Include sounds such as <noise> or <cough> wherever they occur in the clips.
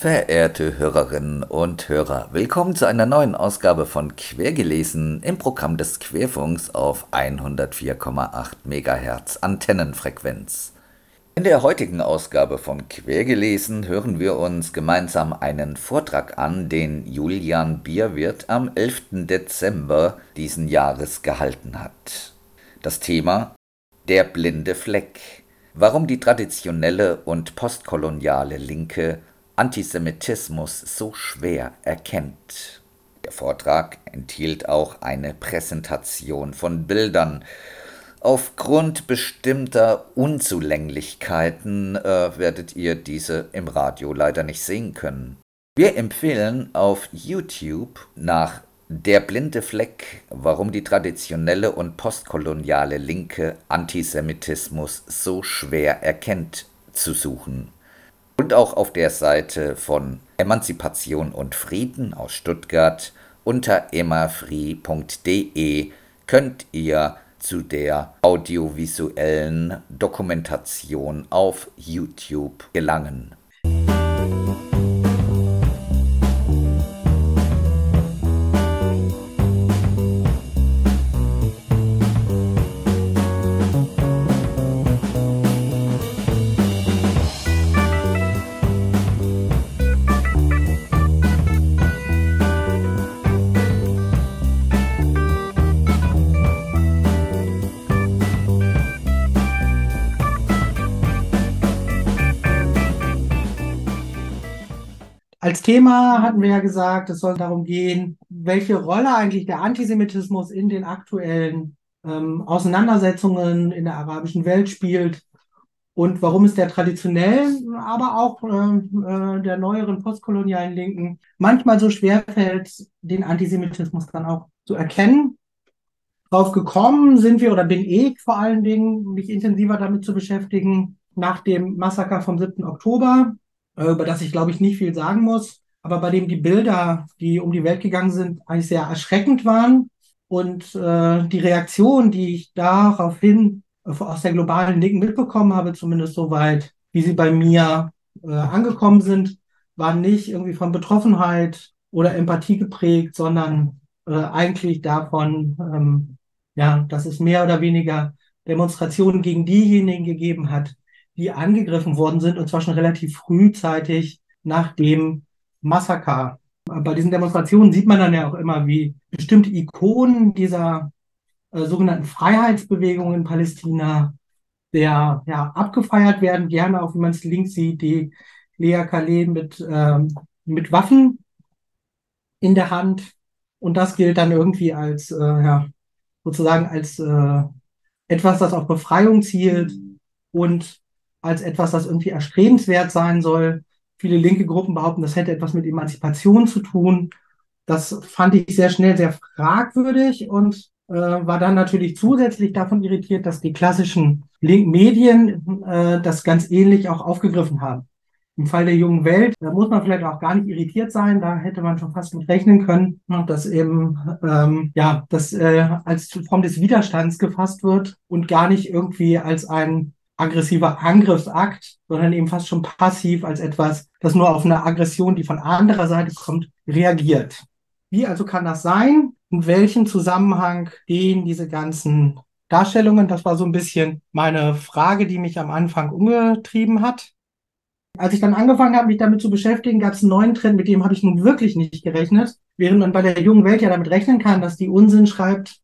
Verehrte Hörerinnen und Hörer, willkommen zu einer neuen Ausgabe von Quergelesen im Programm des Querfunks auf 104,8 MHz Antennenfrequenz. In der heutigen Ausgabe von Quergelesen hören wir uns gemeinsam einen Vortrag an, den Julian Bierwirt am 11. Dezember diesen Jahres gehalten hat. Das Thema Der blinde Fleck. Warum die traditionelle und postkoloniale Linke Antisemitismus so schwer erkennt. Der Vortrag enthielt auch eine Präsentation von Bildern, Aufgrund bestimmter Unzulänglichkeiten äh, werdet ihr diese im Radio leider nicht sehen können. Wir empfehlen auf YouTube nach Der blinde Fleck, warum die traditionelle und postkoloniale Linke Antisemitismus so schwer erkennt, zu suchen. Und auch auf der Seite von Emanzipation und Frieden aus Stuttgart unter emmafree.de könnt ihr zu der audiovisuellen Dokumentation auf YouTube gelangen. Thema hatten wir ja gesagt, es soll darum gehen, welche Rolle eigentlich der Antisemitismus in den aktuellen ähm, Auseinandersetzungen in der arabischen Welt spielt und warum es der traditionellen, aber auch äh, äh der neueren postkolonialen Linken manchmal so schwer fällt, den Antisemitismus dann auch zu erkennen. Drauf gekommen sind wir oder bin ich vor allen Dingen, mich intensiver damit zu beschäftigen, nach dem Massaker vom 7. Oktober über das ich, glaube ich, nicht viel sagen muss, aber bei dem die Bilder, die um die Welt gegangen sind, eigentlich sehr erschreckend waren. Und äh, die Reaktion, die ich daraufhin äh, aus der globalen Linken mitbekommen habe, zumindest soweit, wie sie bei mir äh, angekommen sind, waren nicht irgendwie von Betroffenheit oder Empathie geprägt, sondern äh, eigentlich davon, ähm, ja, dass es mehr oder weniger Demonstrationen gegen diejenigen gegeben hat, die angegriffen worden sind, und zwar schon relativ frühzeitig nach dem Massaker. Bei diesen Demonstrationen sieht man dann ja auch immer, wie bestimmte Ikonen dieser äh, sogenannten Freiheitsbewegung in Palästina sehr ja, abgefeiert werden, gerne auch, wie man es links sieht, die Lea Khaled mit, ähm, mit Waffen in der Hand. Und das gilt dann irgendwie als, äh, ja, sozusagen als äh, etwas, das auf Befreiung zielt und als etwas, das irgendwie erstrebenswert sein soll. Viele linke Gruppen behaupten, das hätte etwas mit Emanzipation zu tun. Das fand ich sehr schnell sehr fragwürdig und äh, war dann natürlich zusätzlich davon irritiert, dass die klassischen linken Medien äh, das ganz ähnlich auch aufgegriffen haben. Im Fall der jungen Welt, da muss man vielleicht auch gar nicht irritiert sein, da hätte man schon fast mit rechnen können, dass eben ähm, ja das äh, als Form des Widerstands gefasst wird und gar nicht irgendwie als ein aggressiver Angriffsakt, sondern eben fast schon passiv als etwas, das nur auf eine Aggression, die von anderer Seite kommt, reagiert. Wie also kann das sein? In welchem Zusammenhang gehen diese ganzen Darstellungen? Das war so ein bisschen meine Frage, die mich am Anfang umgetrieben hat. Als ich dann angefangen habe, mich damit zu beschäftigen, gab es einen neuen Trend, mit dem habe ich nun wirklich nicht gerechnet. Während man bei der jungen Welt ja damit rechnen kann, dass die Unsinn schreibt,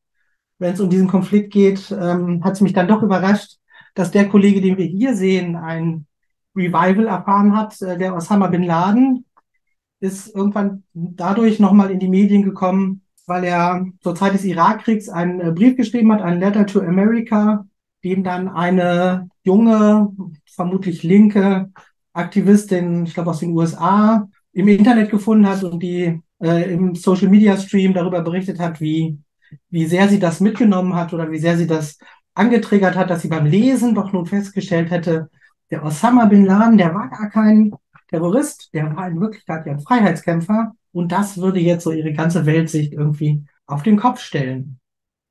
wenn es um diesen Konflikt geht, ähm, hat es mich dann doch überrascht, dass der Kollege, den wir hier sehen, ein Revival erfahren hat. Äh, der Osama Bin Laden ist irgendwann dadurch nochmal in die Medien gekommen, weil er zur Zeit des Irakkriegs einen äh, Brief geschrieben hat, ein Letter to America, dem dann eine junge, vermutlich linke Aktivistin, ich glaube aus den USA, im Internet gefunden hat und die äh, im Social Media Stream darüber berichtet hat, wie, wie sehr sie das mitgenommen hat oder wie sehr sie das angetriggert hat, dass sie beim Lesen doch nun festgestellt hätte, der Osama bin Laden, der war gar kein Terrorist, der war in Wirklichkeit ja ein Freiheitskämpfer und das würde jetzt so ihre ganze Weltsicht irgendwie auf den Kopf stellen.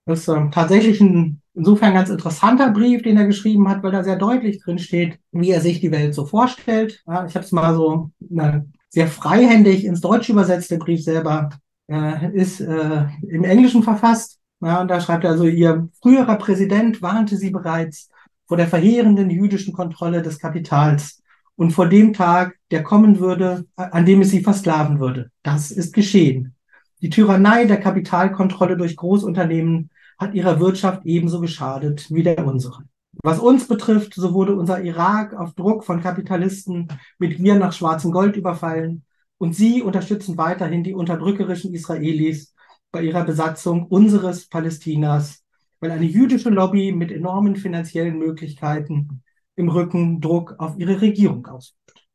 Das ist äh, tatsächlich ein insofern ganz interessanter Brief, den er geschrieben hat, weil da sehr deutlich drin steht, wie er sich die Welt so vorstellt. Ja, ich habe es mal so na, sehr freihändig ins Deutsche übersetzt. Der Brief selber äh, ist äh, im Englischen verfasst. Ja, und da schreibt er also, ihr früherer Präsident warnte sie bereits vor der verheerenden jüdischen Kontrolle des Kapitals und vor dem Tag, der kommen würde, an dem es sie versklaven würde. Das ist geschehen. Die Tyrannei der Kapitalkontrolle durch Großunternehmen hat ihrer Wirtschaft ebenso geschadet wie der unseren. Was uns betrifft, so wurde unser Irak auf Druck von Kapitalisten mit Gier nach schwarzem Gold überfallen und sie unterstützen weiterhin die unterdrückerischen Israelis bei ihrer Besatzung unseres Palästinas, weil eine jüdische Lobby mit enormen finanziellen Möglichkeiten im Rücken Druck auf ihre Regierung ausübt.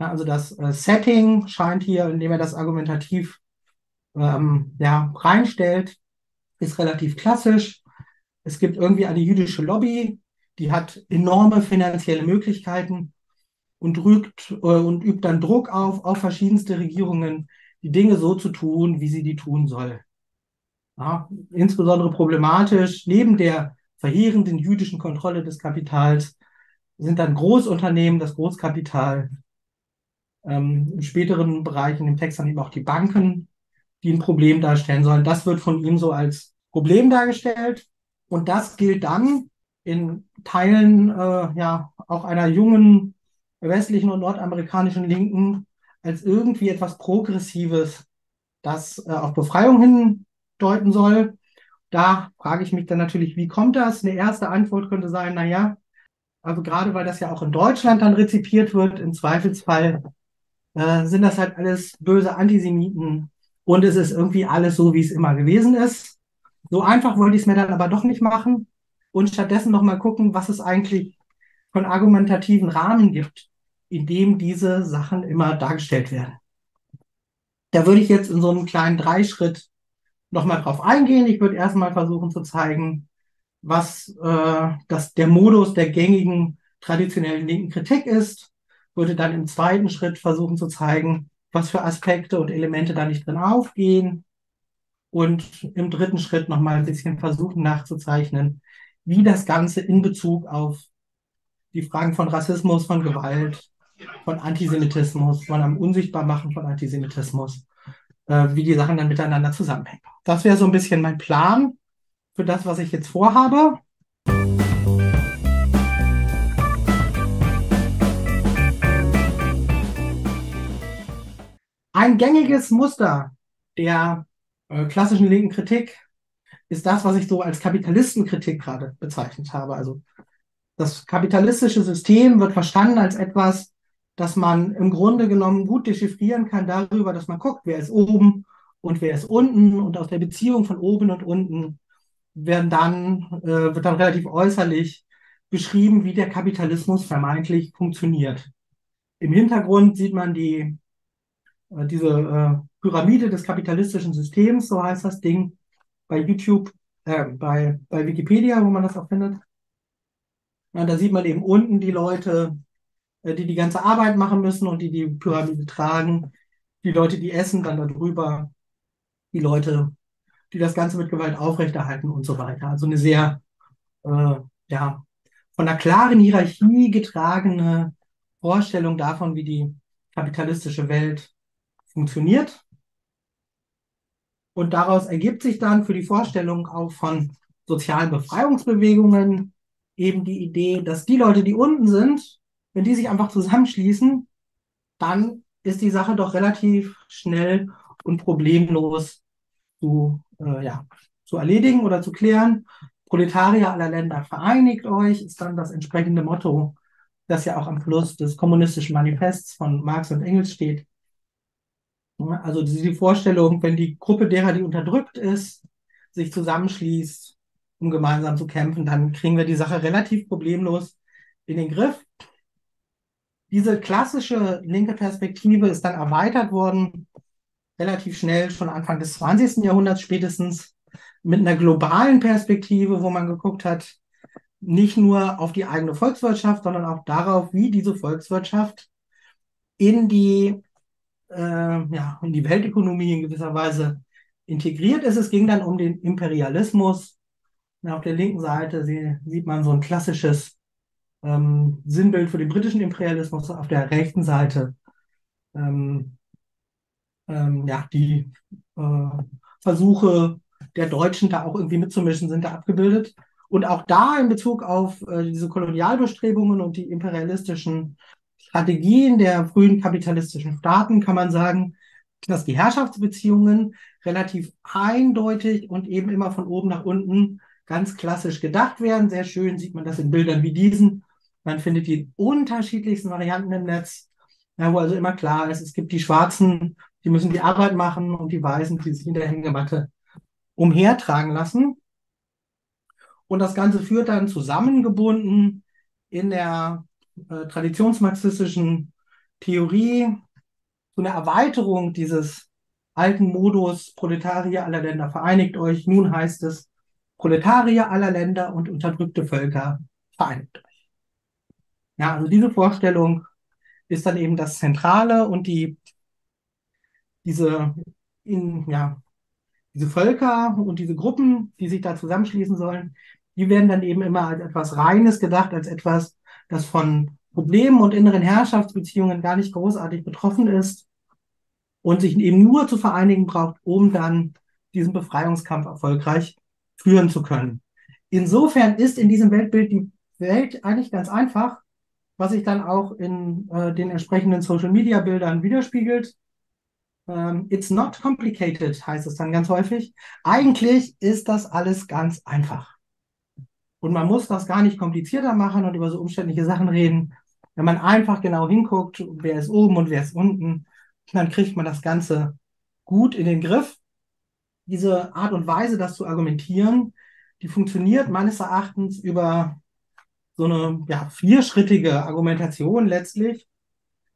Ja, also das äh, Setting scheint hier, indem er das argumentativ ähm, ja, reinstellt, ist relativ klassisch. Es gibt irgendwie eine jüdische Lobby, die hat enorme finanzielle Möglichkeiten und, rügt, äh, und übt dann Druck auf, auf verschiedenste Regierungen, die Dinge so zu tun, wie sie die tun soll. Ja, insbesondere problematisch, neben der verheerenden jüdischen Kontrolle des Kapitals sind dann Großunternehmen, das Großkapital, ähm, in späteren Bereichen im Text dann eben auch die Banken, die ein Problem darstellen sollen. Das wird von ihm so als Problem dargestellt. Und das gilt dann in Teilen äh, ja auch einer jungen westlichen und nordamerikanischen Linken als irgendwie etwas Progressives, das äh, auf Befreiung hindeuten soll. Da frage ich mich dann natürlich, wie kommt das? Eine erste Antwort könnte sein, na ja, also gerade weil das ja auch in Deutschland dann rezipiert wird, im Zweifelsfall äh, sind das halt alles böse Antisemiten, und es ist irgendwie alles so, wie es immer gewesen ist. So einfach wollte ich es mir dann aber doch nicht machen und stattdessen noch mal gucken, was es eigentlich von argumentativen Rahmen gibt, in dem diese Sachen immer dargestellt werden. Da würde ich jetzt in so einem kleinen Dreischritt noch mal drauf eingehen. Ich würde erstmal versuchen zu zeigen, was äh, das, der Modus der gängigen traditionellen linken Kritik ist. Würde dann im zweiten Schritt versuchen zu zeigen, was für Aspekte und Elemente da nicht drin aufgehen. Und im dritten Schritt nochmal ein bisschen versuchen nachzuzeichnen, wie das Ganze in Bezug auf die Fragen von Rassismus, von Gewalt, von Antisemitismus, von einem Unsichtbarmachen von Antisemitismus, äh, wie die Sachen dann miteinander zusammenhängen. Das wäre so ein bisschen mein Plan für das, was ich jetzt vorhabe. Ein gängiges Muster der äh, klassischen linken Kritik ist das, was ich so als Kapitalistenkritik gerade bezeichnet habe. Also das kapitalistische System wird verstanden als etwas, das man im Grunde genommen gut dechiffrieren kann darüber, dass man guckt, wer ist oben und wer ist unten und aus der Beziehung von oben und unten werden dann, äh, wird dann relativ äußerlich beschrieben, wie der Kapitalismus vermeintlich funktioniert. Im Hintergrund sieht man die äh, diese äh, Pyramide des kapitalistischen Systems, so heißt das Ding, bei YouTube, äh, bei, bei Wikipedia, wo man das auch findet. Ja, da sieht man eben unten die Leute, die die ganze Arbeit machen müssen und die die Pyramide tragen, die Leute, die essen, dann darüber, die Leute, die das Ganze mit Gewalt aufrechterhalten und so weiter. Also eine sehr, äh, ja, von einer klaren Hierarchie getragene Vorstellung davon, wie die kapitalistische Welt funktioniert. Und daraus ergibt sich dann für die Vorstellung auch von sozialen Befreiungsbewegungen eben die Idee, dass die Leute, die unten sind, wenn die sich einfach zusammenschließen, dann ist die Sache doch relativ schnell und problemlos zu, äh, ja, zu erledigen oder zu klären. Proletarier aller Länder vereinigt euch, ist dann das entsprechende Motto, das ja auch am Schluss des kommunistischen Manifests von Marx und Engels steht. Also die Vorstellung, wenn die Gruppe derer, die unterdrückt ist, sich zusammenschließt, um gemeinsam zu kämpfen, dann kriegen wir die Sache relativ problemlos in den Griff. Diese klassische linke Perspektive ist dann erweitert worden, relativ schnell, schon Anfang des 20. Jahrhunderts spätestens, mit einer globalen Perspektive, wo man geguckt hat, nicht nur auf die eigene Volkswirtschaft, sondern auch darauf, wie diese Volkswirtschaft in die, äh, ja, in die Weltökonomie in gewisser Weise integriert ist. Es ging dann um den Imperialismus. Und auf der linken Seite sieht man so ein klassisches ähm, Sinnbild für den britischen Imperialismus. Auf der rechten Seite ähm, ähm, ja, die äh, Versuche der Deutschen da auch irgendwie mitzumischen sind da abgebildet. Und auch da in Bezug auf äh, diese Kolonialbestrebungen und die imperialistischen Strategien der frühen kapitalistischen Staaten kann man sagen, dass die Herrschaftsbeziehungen relativ eindeutig und eben immer von oben nach unten ganz klassisch gedacht werden. Sehr schön sieht man das in Bildern wie diesen. Man findet die unterschiedlichsten Varianten im Netz, ja, wo also immer klar ist, es gibt die Schwarzen, die müssen die Arbeit machen und die Weißen, die sich in der Hängematte umhertragen lassen. Und das Ganze führt dann zusammengebunden in der äh, traditionsmarxistischen Theorie zu einer Erweiterung dieses alten Modus Proletarier aller Länder vereinigt euch. Nun heißt es Proletarier aller Länder und unterdrückte Völker vereinigt euch. Ja, also diese Vorstellung ist dann eben das Zentrale und die diese in, ja, diese Völker und diese Gruppen, die sich da zusammenschließen sollen, die werden dann eben immer als etwas Reines gedacht, als etwas, das von Problemen und inneren Herrschaftsbeziehungen gar nicht großartig betroffen ist und sich eben nur zu vereinigen braucht, um dann diesen Befreiungskampf erfolgreich führen zu können. Insofern ist in diesem Weltbild die Welt eigentlich ganz einfach, was sich dann auch in äh, den entsprechenden Social-Media-Bildern widerspiegelt. Ähm, it's not complicated, heißt es dann ganz häufig. Eigentlich ist das alles ganz einfach. Und man muss das gar nicht komplizierter machen und über so umständliche Sachen reden. Wenn man einfach genau hinguckt, wer ist oben und wer ist unten, dann kriegt man das Ganze gut in den Griff. Diese Art und Weise, das zu argumentieren, die funktioniert meines Erachtens über so eine ja, vierschrittige Argumentation letztlich.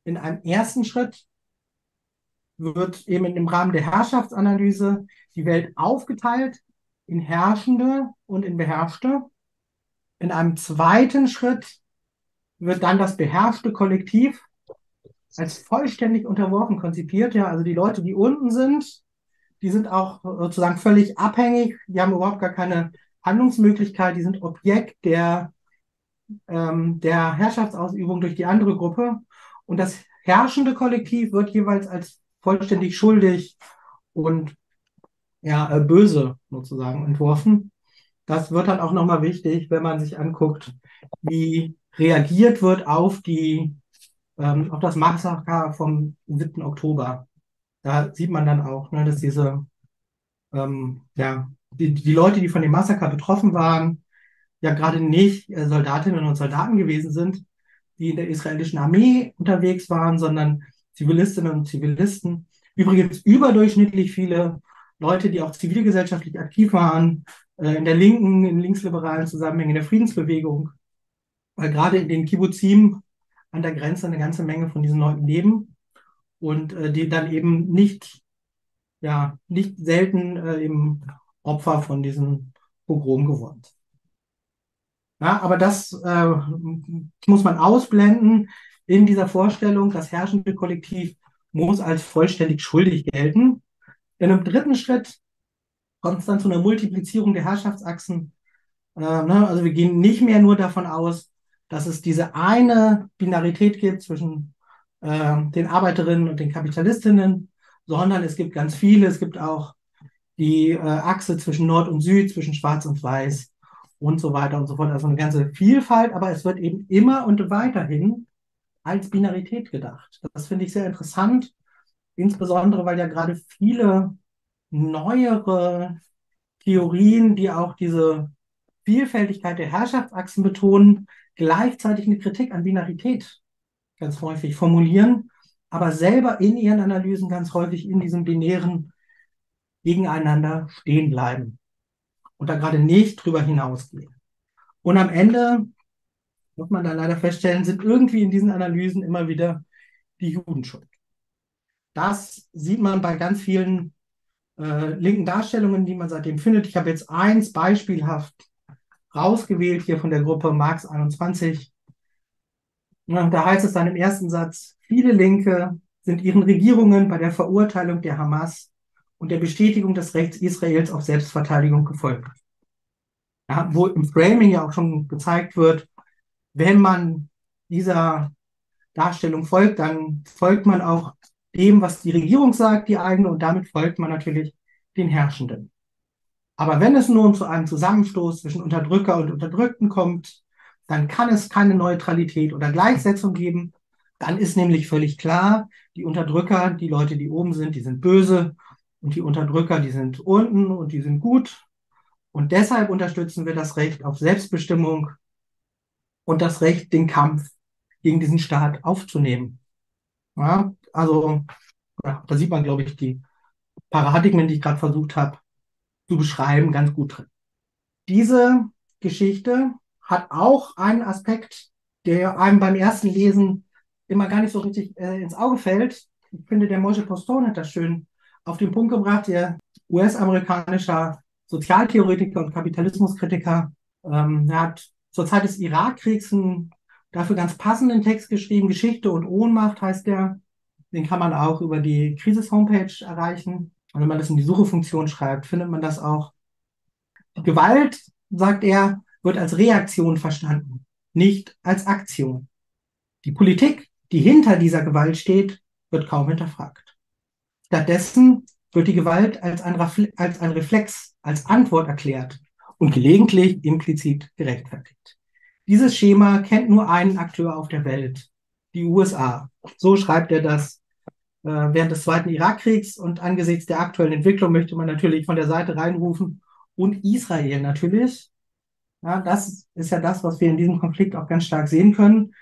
In einem ersten Schritt wird eben im Rahmen der Herrschaftsanalyse die Welt aufgeteilt in Herrschende und in Beherrschte. In einem zweiten Schritt wird dann das beherrschte Kollektiv als vollständig unterworfen konzipiert. Ja, also die Leute, die unten sind, die sind auch sozusagen völlig abhängig. Die haben überhaupt gar keine Handlungsmöglichkeit. Die sind Objekt der, ähm, der Herrschaftsausübung durch die andere Gruppe. Und das herrschende Kollektiv wird jeweils als vollständig schuldig und ja, äh, böse sozusagen entworfen das wird dann auch nochmal wichtig, wenn man sich anguckt, wie reagiert wird auf die, ähm, auf das Massaker vom 7. Oktober. Da sieht man dann auch, ne, dass diese, ähm, ja, die, die Leute, die von dem Massaker betroffen waren, ja gerade nicht äh, Soldatinnen und Soldaten gewesen sind, die in der israelischen Armee unterwegs waren, sondern Zivilistinnen und Zivilisten. Übrigens überdurchschnittlich viele Leute, die auch zivilgesellschaftlich aktiv waren, äh, in der linken, in linksliberalen Zusammenhängen der Friedensbewegung, weil gerade in den Kibbuzim an der Grenze eine ganze Menge von diesen Leuten leben und äh, die dann eben nicht, ja, nicht selten eben Opfer von diesem Pogrom geworden sind. Ja, aber das äh, muss man ausblenden in dieser Vorstellung, das herrschende Kollektiv muss als vollständig schuldig gelten. In einem dritten Schritt kommt es dann zu einer Multiplizierung der Herrschaftsachsen. Äh, ne? Also wir gehen nicht mehr nur davon aus, dass es diese eine Binarität gibt zwischen äh, den Arbeiterinnen und den Kapitalistinnen, sondern es gibt ganz viele. Es gibt auch die äh, Achse zwischen Nord und Süd, zwischen Schwarz und Weiß und so weiter und so fort. Also eine ganze Vielfalt, aber es wird eben immer und weiterhin als Binarität gedacht. Das finde ich sehr interessant, insbesondere weil ja gerade viele neuere Theorien, die auch diese Vielfältigkeit der Herrschaftsachsen betonen, gleichzeitig eine Kritik an Binarität ganz häufig formulieren, aber selber in ihren Analysen ganz häufig in diesem binären Gegeneinander stehen bleiben und da gerade nicht drüber hinausgehen. Und am Ende muss man da leider feststellen, sind irgendwie in diesen Analysen immer wieder die Juden schuld. Das sieht man bei ganz vielen äh, linken Darstellungen, die man seitdem findet. Ich habe jetzt eins beispielhaft rausgewählt hier von der Gruppe Marx 21. Ja, da heißt es dann im ersten Satz, viele Linke sind ihren Regierungen bei der Verurteilung der Hamas und der Bestätigung des Rechts Israels auf Selbstverteidigung gefolgt. Ja, wo im Framing ja auch schon gezeigt wird, wenn man dieser Darstellung folgt, dann folgt man auch dem, was die Regierung sagt, die eigene, und damit folgt man natürlich den Herrschenden. Aber wenn es nun zu einem Zusammenstoß zwischen Unterdrücker und Unterdrückten kommt, dann kann es keine Neutralität oder Gleichsetzung geben. Dann ist nämlich völlig klar, die Unterdrücker, die Leute, die oben sind, die sind böse und die Unterdrücker, die sind unten und die sind gut. Und deshalb unterstützen wir das Recht auf Selbstbestimmung und das Recht, den Kampf gegen diesen Staat aufzunehmen. Ja, also ja, da sieht man, glaube ich, die Paradigmen, die ich gerade versucht habe zu beschreiben, ganz gut drin. Diese Geschichte hat auch einen Aspekt, der einem beim ersten Lesen immer gar nicht so richtig äh, ins Auge fällt. Ich finde, der Moshe Postone hat das schön auf den Punkt gebracht, der US-amerikanischer Sozialtheoretiker und Kapitalismuskritiker. Ähm, er hat zur Zeit des Irakkriegs einen dafür ganz passenden Text geschrieben, Geschichte und Ohnmacht heißt der. Den kann man auch über die Krisis-Homepage erreichen. Und wenn man das in die Suchefunktion schreibt, findet man das auch. Gewalt, sagt er, wird als Reaktion verstanden, nicht als Aktion. Die Politik, die hinter dieser Gewalt steht, wird kaum hinterfragt. Stattdessen wird die Gewalt als ein, als ein Reflex, als Antwort erklärt und gelegentlich implizit gerechtfertigt. Dieses Schema kennt nur einen Akteur auf der Welt, die USA. So schreibt er das äh, während des Zweiten Irakkriegs und angesichts der aktuellen Entwicklung möchte man natürlich von der Seite reinrufen und Israel natürlich. Ja, das ist ja das, was wir in diesem Konflikt auch ganz stark sehen können.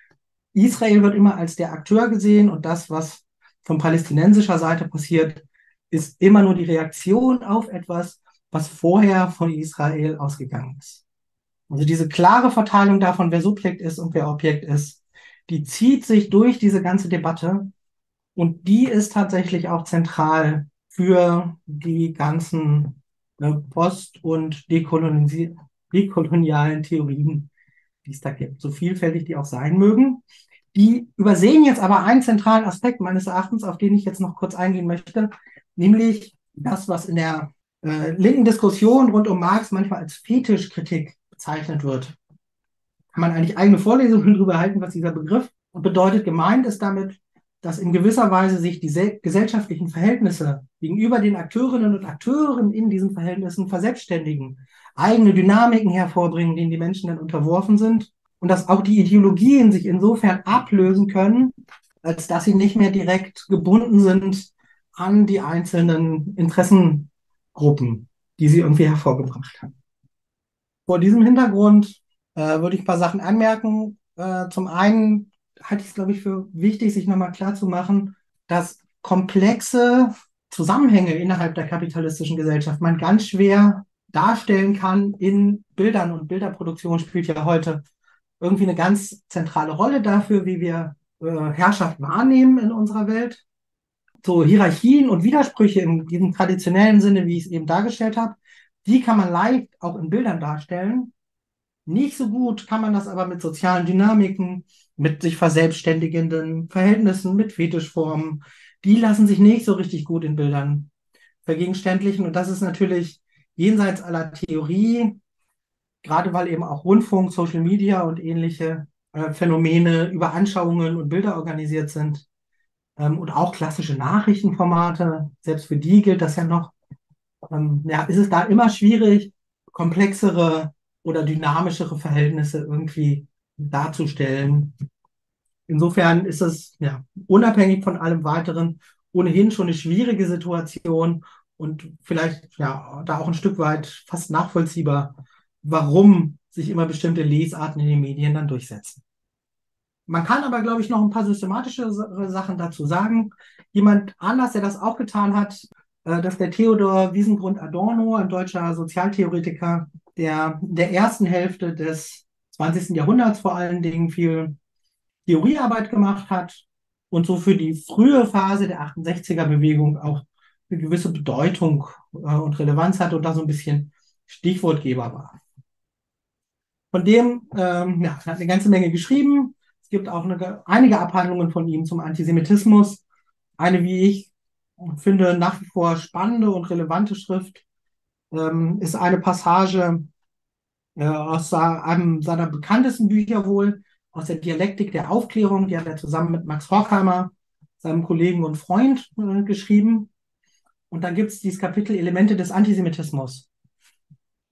Israel wird immer als der Akteur gesehen und das, was von palästinensischer Seite passiert, ist immer nur die Reaktion auf etwas, was vorher von Israel ausgegangen ist. Also diese klare Verteilung davon, wer Subjekt ist und wer Objekt ist, die zieht sich durch diese ganze Debatte und die ist tatsächlich auch zentral für die ganzen äh, post- und dekolonialen Theorien, die es da gibt, so vielfältig die auch sein mögen. Die übersehen jetzt aber einen zentralen Aspekt meines Erachtens, auf den ich jetzt noch kurz eingehen möchte, nämlich das, was in der äh, linken Diskussion rund um Marx manchmal als Fetischkritik bezeichnet wird. Kann man eigentlich eigene Vorlesungen <laughs> darüber halten, was dieser Begriff bedeutet. Gemeint ist damit, dass in gewisser Weise sich die gesellschaftlichen Verhältnisse gegenüber den Akteurinnen und Akteuren in diesen Verhältnissen verselbstständigen, eigene Dynamiken hervorbringen, denen die Menschen dann unterworfen sind und dass auch die Ideologien sich insofern ablösen können, als dass sie nicht mehr direkt gebunden sind an die einzelnen Interessen Gruppen, die sie irgendwie hervorgebracht haben. Vor diesem Hintergrund äh, würde ich ein paar Sachen anmerken. Äh, zum einen halte ich es, glaube ich, für wichtig, sich nochmal klarzumachen, dass komplexe Zusammenhänge innerhalb der kapitalistischen Gesellschaft man ganz schwer darstellen kann in Bildern und Bilderproduktion spielt ja heute irgendwie eine ganz zentrale Rolle dafür, wie wir äh, Herrschaft wahrnehmen in unserer Welt so Hierarchien und Widersprüche in diesem traditionellen Sinne, wie ich es eben dargestellt habe, die kann man leicht auch in Bildern darstellen. Nicht so gut kann man das aber mit sozialen Dynamiken, mit sich verselbstständigenden Verhältnissen, mit Fetischformen. Die lassen sich nicht so richtig gut in Bildern vergegenständlichen. Und das ist natürlich jenseits aller Theorie, gerade weil eben auch Rundfunk, Social Media und ähnliche äh, Phänomene über Anschauungen und Bilder organisiert sind, ähm, und auch klassische Nachrichtenformate, selbst für die gilt das ja noch. Ähm, ja, ist es da immer schwierig, komplexere oder dynamischere Verhältnisse irgendwie darzustellen. Insofern ist es ja unabhängig von allem weiteren ohnehin schon eine schwierige Situation und vielleicht ja da auch ein Stück weit fast nachvollziehbar, warum sich immer bestimmte Lesarten in den Medien dann durchsetzen. Man kann aber, glaube ich, noch ein paar systematische Sachen dazu sagen. Jemand anders, der das auch getan hat, äh, das ist der Theodor Wiesengrund Adorno, ein deutscher Sozialtheoretiker, der in der ersten Hälfte des 20. Jahrhunderts vor allen Dingen viel Theoriearbeit gemacht hat und so für die frühe Phase der 68er Bewegung auch eine gewisse Bedeutung äh, und Relevanz hatte und da so ein bisschen Stichwortgeber war. Von dem ähm, ja, hat eine ganze Menge geschrieben. Es gibt auch eine, einige Abhandlungen von ihm zum Antisemitismus. Eine, wie ich finde, nach wie vor spannende und relevante Schrift ähm, ist eine Passage äh, aus einem seiner bekanntesten Bücher wohl, aus der Dialektik der Aufklärung. Die hat er zusammen mit Max Horkheimer, seinem Kollegen und Freund, äh, geschrieben. Und dann gibt es dieses Kapitel Elemente des Antisemitismus.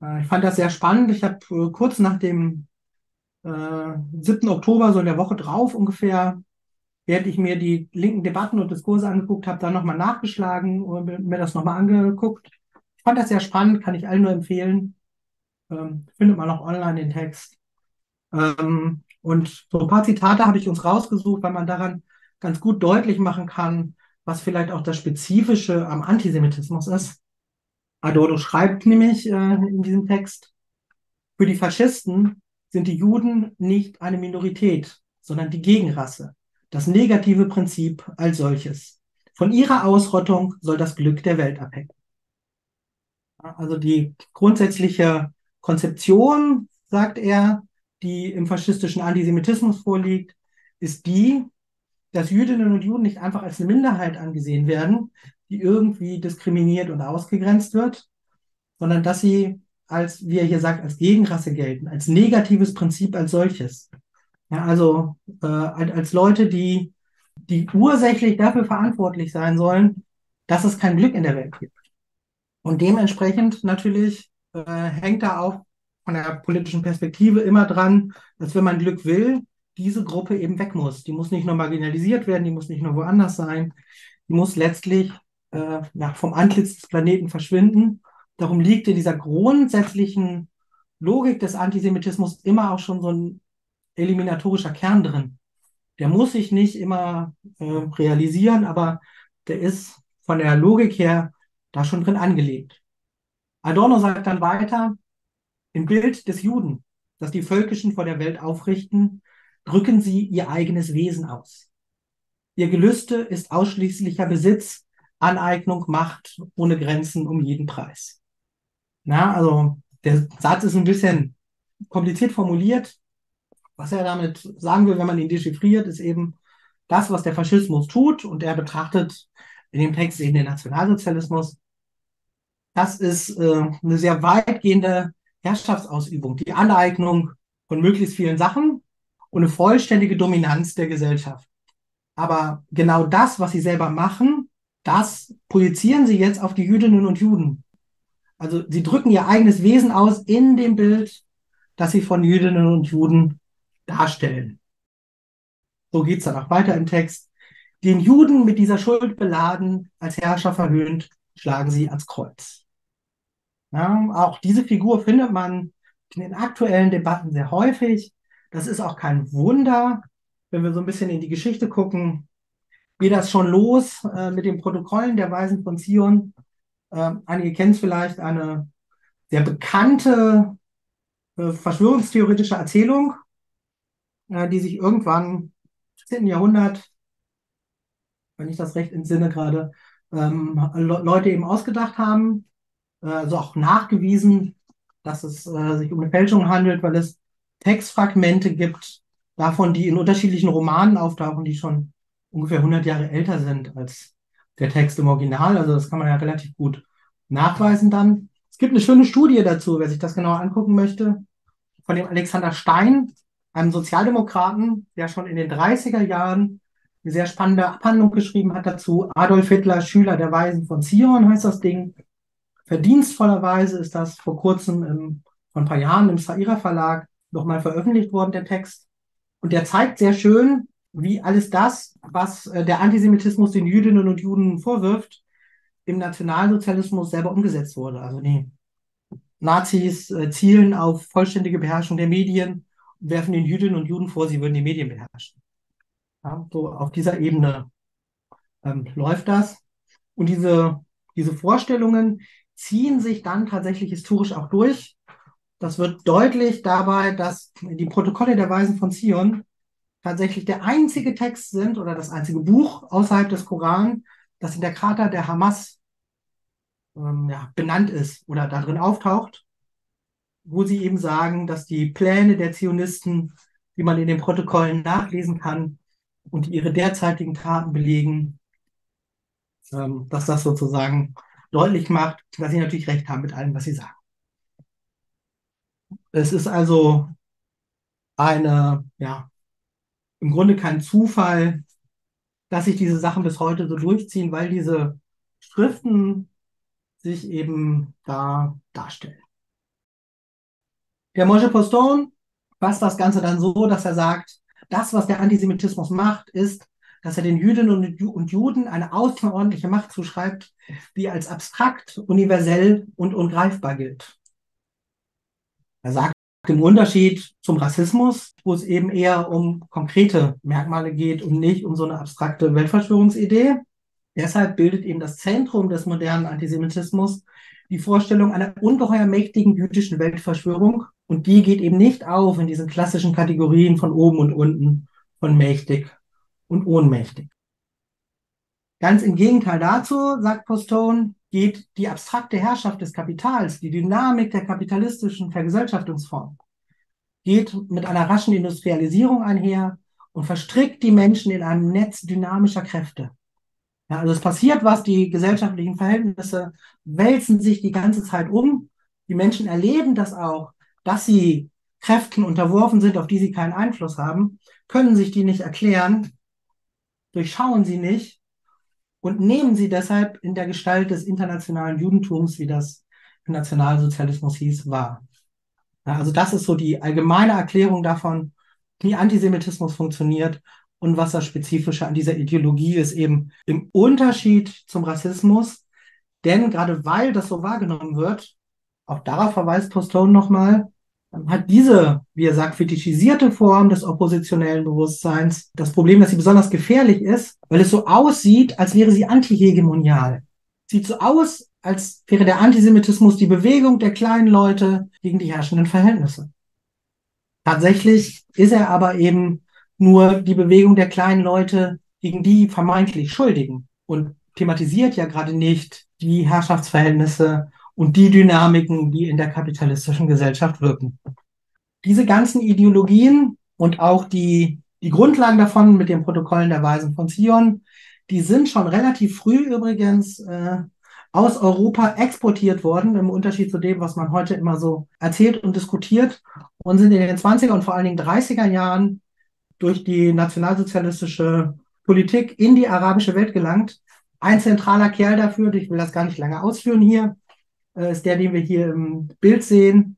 Äh, ich fand das sehr spannend. Ich habe äh, kurz nach dem äh, 7. Oktober, so in der Woche drauf ungefähr, während ich mir die linken Debatten und Diskurse angeguckt habe, dann nochmal nachgeschlagen und mir das nochmal angeguckt. Ich fand das sehr spannend, kann ich allen nur empfehlen. Ähm, findet man auch online den Text. Ähm, und so ein paar Zitate habe ich uns rausgesucht, weil man daran ganz gut deutlich machen kann, was vielleicht auch das Spezifische am Antisemitismus ist. Adorno schreibt nämlich äh, in diesem Text, für die Faschisten sind die Juden nicht eine Minorität, sondern die Gegenrasse, das negative Prinzip als solches. Von ihrer Ausrottung soll das Glück der Welt abhängen. Also die grundsätzliche Konzeption, sagt er, die im faschistischen Antisemitismus vorliegt, ist die, dass Jüdinnen und Juden nicht einfach als eine Minderheit angesehen werden, die irgendwie diskriminiert und ausgegrenzt wird, sondern dass sie als, wie er hier sagt, als Gegenrasse gelten, als negatives Prinzip als solches. Ja, also äh, als Leute, die, die ursächlich dafür verantwortlich sein sollen, dass es kein Glück in der Welt gibt. Und dementsprechend natürlich äh, hängt da auch von der politischen Perspektive immer dran, dass wenn man Glück will, diese Gruppe eben weg muss. Die muss nicht nur marginalisiert werden, die muss nicht nur woanders sein, die muss letztlich äh, ja, vom Antlitz des Planeten verschwinden. Darum liegt in dieser grundsätzlichen Logik des Antisemitismus immer auch schon so ein eliminatorischer Kern drin. Der muss sich nicht immer äh, realisieren, aber der ist von der Logik her da schon drin angelegt. Adorno sagt dann weiter, im Bild des Juden, das die Völkischen vor der Welt aufrichten, drücken sie ihr eigenes Wesen aus. Ihr Gelüste ist ausschließlicher Besitz, Aneignung, Macht ohne Grenzen um jeden Preis. Na, also der Satz ist ein bisschen kompliziert formuliert. Was er damit sagen will, wenn man ihn dechiffriert, ist eben das, was der Faschismus tut. Und er betrachtet in dem Text eben den Nationalsozialismus. Das ist äh, eine sehr weitgehende Herrschaftsausübung, die Aneignung von möglichst vielen Sachen und eine vollständige Dominanz der Gesellschaft. Aber genau das, was sie selber machen, das projizieren sie jetzt auf die Jüdinnen und Juden. Also sie drücken ihr eigenes Wesen aus in dem Bild, das sie von Jüdinnen und Juden darstellen. So geht's dann auch weiter im Text. Den Juden mit dieser Schuld beladen, als Herrscher verhöhnt, schlagen sie ans Kreuz. Ja, auch diese Figur findet man in den aktuellen Debatten sehr häufig. Das ist auch kein Wunder, wenn wir so ein bisschen in die Geschichte gucken. Geht das schon los äh, mit den Protokollen der Weisen von Zion? Äh, einige kennen es vielleicht, eine sehr bekannte äh, verschwörungstheoretische Erzählung, äh, die sich irgendwann im 10. Jahrhundert, wenn ich das recht entsinne gerade, ähm, Leute eben ausgedacht haben, also auch nachgewiesen, dass es äh, sich um eine Fälschung handelt, weil es Textfragmente gibt, davon, die in unterschiedlichen Romanen auftauchen, die schon ungefähr 100 Jahre älter sind als der Text im Original. Also das kann man ja relativ gut nachweisen dann. Es gibt eine schöne Studie dazu, wer sich das genauer angucken möchte, von dem Alexander Stein, einem Sozialdemokraten, der schon in den 30er Jahren eine sehr spannende Abhandlung geschrieben hat dazu. Adolf Hitler, Schüler der Weisen von Zion heißt das Ding. Verdienstvollerweise ist das vor kurzem im, vor ein paar Jahren im Saira Verlag nochmal veröffentlicht worden, der Text. Und der zeigt sehr schön, wie alles das, was äh, der Antisemitismus den Jüdinnen und Juden vorwirft, im Nationalsozialismus selber umgesetzt wurde. Also die Nazis äh, zielen auf vollständige Beherrschung der Medien und werfen den Jüdinnen und Juden vor, sie würden die Medien beherrschen. Ja, so auf dieser Ebene ähm, läuft das. Und diese, diese Vorstellungen ziehen sich dann tatsächlich historisch auch durch. Das wird deutlich dabei, dass die Protokolle der Weisen von Zion tatsächlich der einzige Text sind oder das einzige Buch außerhalb des Koran, das in der Charta der Hamas ähm, ja, benannt ist oder darin auftaucht, wo sie eben sagen, dass die Pläne der Zionisten, die man in den Protokollen nachlesen kann und ihre derzeitigen Taten belegen, ähm, dass das sozusagen deutlich macht, dass sie natürlich recht haben mit allem, was sie sagen. Es ist also eine, ja, im Grunde kein Zufall, dass sich diese Sachen bis heute so durchziehen, weil diese Schriften sich eben da darstellen. Der Moshe Poston fasst das Ganze dann so, dass er sagt, das, was der Antisemitismus macht, ist, dass er den Jüdinnen und Juden eine außerordentliche Macht zuschreibt, die als abstrakt, universell und ungreifbar gilt. Er sagt im Unterschied zum Rassismus, wo es eben eher um konkrete Merkmale geht und nicht um so eine abstrakte Weltverschwörungsidee. Deshalb bildet eben das Zentrum des modernen Antisemitismus die Vorstellung einer ungeheuer mächtigen jüdischen Weltverschwörung. Und die geht eben nicht auf in diesen klassischen Kategorien von oben und unten, von mächtig und ohnmächtig. Ganz im Gegenteil dazu, sagt Postone, geht die abstrakte Herrschaft des Kapitals, die Dynamik der kapitalistischen Vergesellschaftungsform, geht mit einer raschen Industrialisierung einher und verstrickt die Menschen in einem Netz dynamischer Kräfte. Ja, also es passiert was, die gesellschaftlichen Verhältnisse wälzen sich die ganze Zeit um. Die Menschen erleben das auch, dass sie Kräften unterworfen sind, auf die sie keinen Einfluss haben, können sich die nicht erklären, durchschauen sie nicht und nehmen sie deshalb in der Gestalt des internationalen Judentums, wie das im Nationalsozialismus hieß, wahr. Ja, also das ist so die allgemeine Erklärung davon, wie Antisemitismus funktioniert und was das Spezifische an dieser Ideologie ist, eben im Unterschied zum Rassismus. Denn gerade weil das so wahrgenommen wird, auch darauf verweist Postone nochmal, hat diese, wie er sagt, fetischisierte Form des oppositionellen Bewusstseins das Problem, dass sie besonders gefährlich ist, weil es so aussieht, als wäre sie antihegemonial. Sieht so aus, als wäre der Antisemitismus die Bewegung der kleinen Leute gegen die herrschenden Verhältnisse. Tatsächlich ist er aber eben nur die Bewegung der kleinen Leute gegen die vermeintlich Schuldigen und thematisiert ja gerade nicht die Herrschaftsverhältnisse und die Dynamiken, die in der kapitalistischen Gesellschaft wirken. Diese ganzen Ideologien und auch die, die Grundlagen davon mit den Protokollen der Weisen von Zion, die sind schon relativ früh übrigens äh, aus Europa exportiert worden, im Unterschied zu dem, was man heute immer so erzählt und diskutiert, und sind in den 20er und vor allen Dingen 30er Jahren durch die nationalsozialistische Politik in die arabische Welt gelangt. Ein zentraler Kerl dafür, ich will das gar nicht lange ausführen hier, äh, ist der, den wir hier im Bild sehen,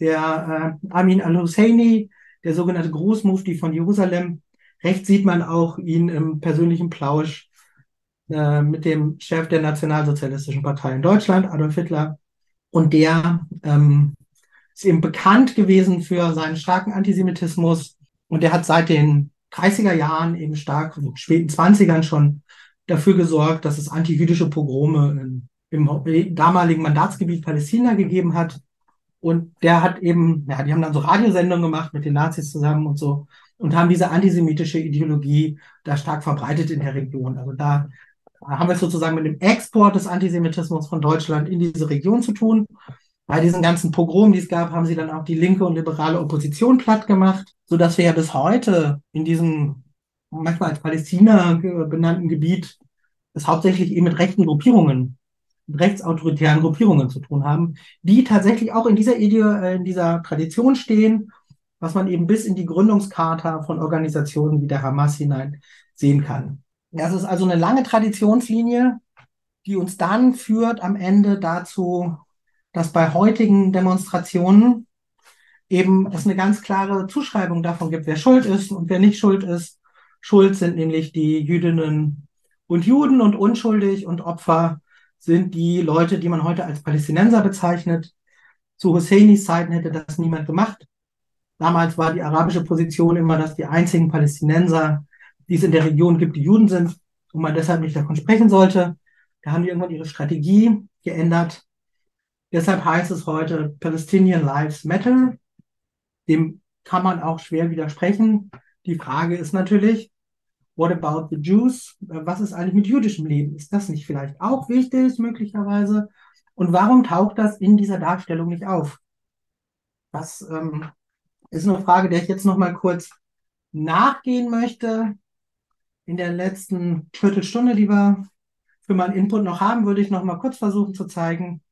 der äh, Amin al-Husseini, der sogenannte Großmufti von Jerusalem. Rechts sieht man auch ihn im persönlichen Plausch äh, mit dem Chef der Nationalsozialistischen Partei in Deutschland, Adolf Hitler. Und der ähm, ist eben bekannt gewesen für seinen starken Antisemitismus. Und der hat seit den 30er Jahren eben stark, in den späten 20ern schon dafür gesorgt, dass es antijüdische Pogrome in im damaligen Mandatsgebiet Palästina gegeben hat. Und der hat eben, ja, die haben dann so Radiosendungen gemacht mit den Nazis zusammen und so und haben diese antisemitische Ideologie da stark verbreitet in der Region. Also da haben wir es sozusagen mit dem Export des Antisemitismus von Deutschland in diese Region zu tun. Bei diesen ganzen Pogromen, die es gab, haben sie dann auch die linke und liberale Opposition platt gemacht, so dass wir ja bis heute in diesem manchmal als Palästina benannten Gebiet es hauptsächlich eben mit rechten Gruppierungen rechtsautoritären Gruppierungen zu tun haben, die tatsächlich auch in dieser Idee, äh, in dieser Tradition stehen, was man eben bis in die Gründungscharta von Organisationen wie der Hamas hinein sehen kann. Das ist also eine lange Traditionslinie, die uns dann führt am Ende dazu, dass bei heutigen Demonstrationen eben es eine ganz klare Zuschreibung davon gibt, wer schuld ist und wer nicht schuld ist. Schuld sind nämlich die Jüdinnen und Juden und unschuldig und Opfer sind die Leute, die man heute als Palästinenser bezeichnet. Zu Husseinis Zeiten hätte das niemand gemacht. Damals war die arabische Position immer, dass die einzigen Palästinenser, die es in der Region gibt, die Juden sind und man deshalb nicht davon sprechen sollte. Da haben die irgendwann ihre Strategie geändert. Deshalb heißt es heute Palestinian Lives Matter. Dem kann man auch schwer widersprechen. Die Frage ist natürlich, what about the Jews? Was ist eigentlich mit jüdischem Leben? Ist das nicht vielleicht auch wichtig, möglicherweise? Und warum taucht das in dieser Darstellung nicht auf? Das ähm, ist eine Frage, der ich jetzt noch mal kurz nachgehen möchte. In der letzten Viertelstunde, die wir für meinen Input noch haben, würde ich noch mal kurz versuchen zu zeigen,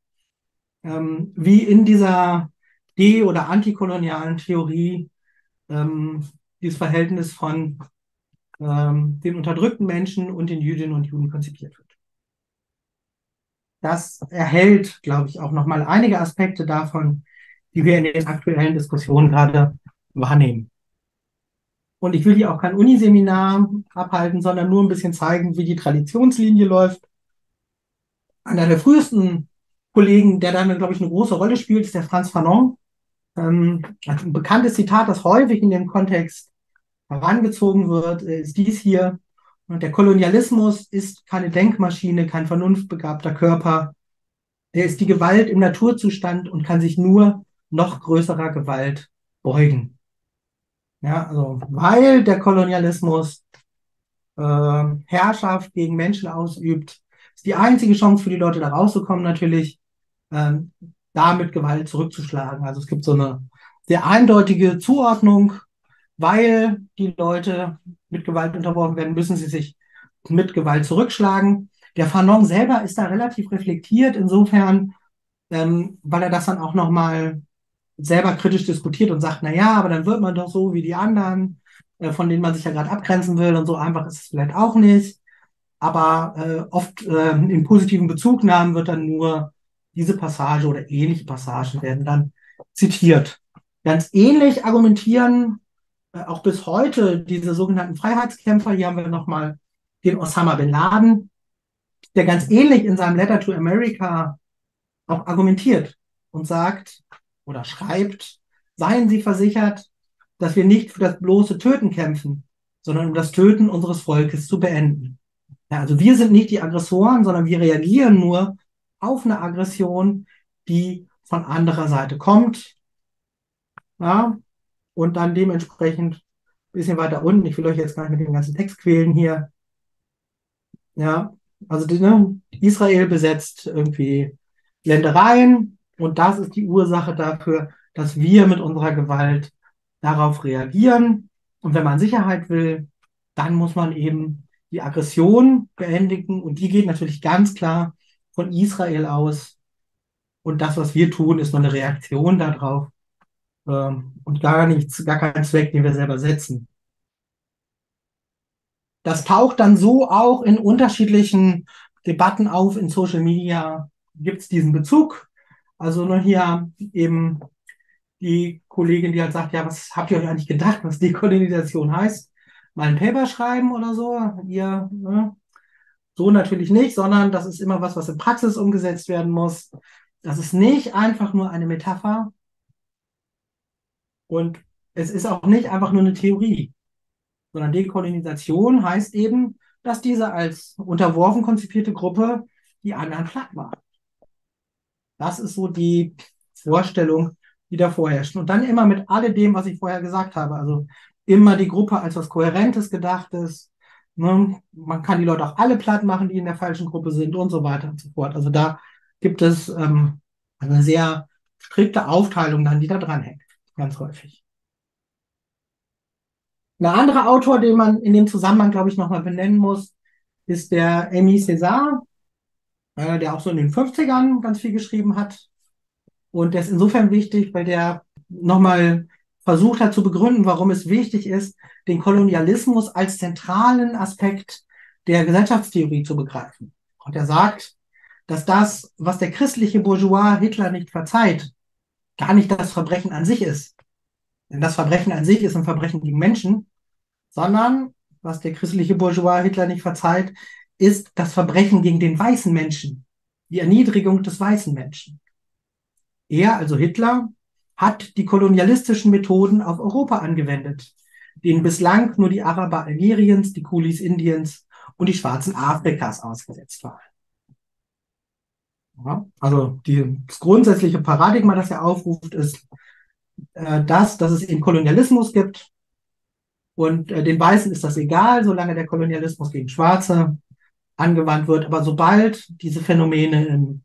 ähm, wie in dieser de- oder antikolonialen Theorie ähm, dieses Verhältnis von ähm, den unterdrückten Menschen und den Jüdinnen und Juden konzipiert wird. Das erhält, glaube ich, auch nochmal einige Aspekte davon, die wir in den aktuellen Diskussionen gerade wahrnehmen. Und ich will hier auch kein Uniseminar abhalten, sondern nur ein bisschen zeigen, wie die Traditionslinie läuft. Einer der frühesten Kollegen, der dann, glaube ich, eine große Rolle spielt, ist der Franz Fanon. Ähm, ein bekanntes Zitat, das häufig in dem Kontext herangezogen wird, ist dies hier. Und der Kolonialismus ist keine Denkmaschine, kein vernunftbegabter Körper. Er ist die Gewalt im Naturzustand und kann sich nur noch größerer Gewalt beugen. Ja, also weil der Kolonialismus äh, Herrschaft gegen Menschen ausübt, ist die einzige Chance für die Leute da rauszukommen natürlich, ähm, damit Gewalt zurückzuschlagen. Also es gibt so eine sehr eindeutige Zuordnung, weil die Leute mit Gewalt unterworfen werden, müssen sie sich mit Gewalt zurückschlagen. Der Fanon selber ist da relativ reflektiert, insofern, ähm, weil er das dann auch nochmal selber kritisch diskutiert und sagt, na ja, aber dann wird man doch so wie die anderen, äh, von denen man sich ja gerade abgrenzen will und so einfach ist es vielleicht auch nicht. Aber äh, oft äh, in positiven Bezugnahmen wird dann nur diese Passage oder ähnliche Passagen werden dann zitiert. Ganz ähnlich argumentieren auch bis heute diese sogenannten Freiheitskämpfer. Hier haben wir nochmal den Osama bin Laden, der ganz ähnlich in seinem Letter to America auch argumentiert und sagt oder schreibt, seien Sie versichert, dass wir nicht für das bloße Töten kämpfen, sondern um das Töten unseres Volkes zu beenden. Ja, also wir sind nicht die Aggressoren, sondern wir reagieren nur auf eine Aggression, die von anderer Seite kommt. Ja, und dann dementsprechend ein bisschen weiter unten, ich will euch jetzt gar nicht mit dem ganzen Text quälen hier. Ja, also ne, Israel besetzt irgendwie Ländereien und das ist die Ursache dafür, dass wir mit unserer Gewalt darauf reagieren. Und wenn man Sicherheit will, dann muss man eben die Aggression beendigen und die geht natürlich ganz klar von Israel aus. Und das, was wir tun, ist nur eine Reaktion darauf und gar nichts, gar kein Zweck, den wir selber setzen. Das taucht dann so auch in unterschiedlichen Debatten auf in Social Media. Gibt es diesen Bezug? Also nur hier eben die Kollegin, die halt sagt, ja, was habt ihr euch eigentlich gedacht, was Dekolonisation heißt? Mal ein Paper schreiben oder so? Ihr, ne? So natürlich nicht, sondern das ist immer was, was in Praxis umgesetzt werden muss. Das ist nicht einfach nur eine Metapher. Und es ist auch nicht einfach nur eine Theorie, sondern Dekolonisation heißt eben, dass diese als unterworfen konzipierte Gruppe die anderen platt macht. Das ist so die Vorstellung, die da vorherrscht. Und dann immer mit alledem, was ich vorher gesagt habe. Also immer die Gruppe als was Kohärentes Gedachtes, Ne? Man kann die Leute auch alle platt machen, die in der falschen Gruppe sind und so weiter und so fort. Also da gibt es ähm, eine sehr strikte Aufteilung dann, die da dranhängt, ganz häufig. Ein anderer Autor, den man in dem Zusammenhang, glaube ich, nochmal benennen muss, ist der Amy César, äh, der auch so in den 50ern ganz viel geschrieben hat. Und der ist insofern wichtig, weil der nochmal versucht hat zu begründen, warum es wichtig ist, den Kolonialismus als zentralen Aspekt der Gesellschaftstheorie zu begreifen. Und er sagt, dass das, was der christliche Bourgeois Hitler nicht verzeiht, gar nicht das Verbrechen an sich ist. Denn das Verbrechen an sich ist ein Verbrechen gegen Menschen, sondern was der christliche Bourgeois Hitler nicht verzeiht, ist das Verbrechen gegen den weißen Menschen, die Erniedrigung des weißen Menschen. Er, also Hitler, hat die kolonialistischen Methoden auf Europa angewendet, denen bislang nur die Araber Algeriens, die Kulis Indiens und die Schwarzen Afrikas ausgesetzt waren. Ja, also die, das grundsätzliche Paradigma, das er aufruft, ist äh, das, dass es eben Kolonialismus gibt. Und äh, den Weißen ist das egal, solange der Kolonialismus gegen Schwarze angewandt wird. Aber sobald diese Phänomene in,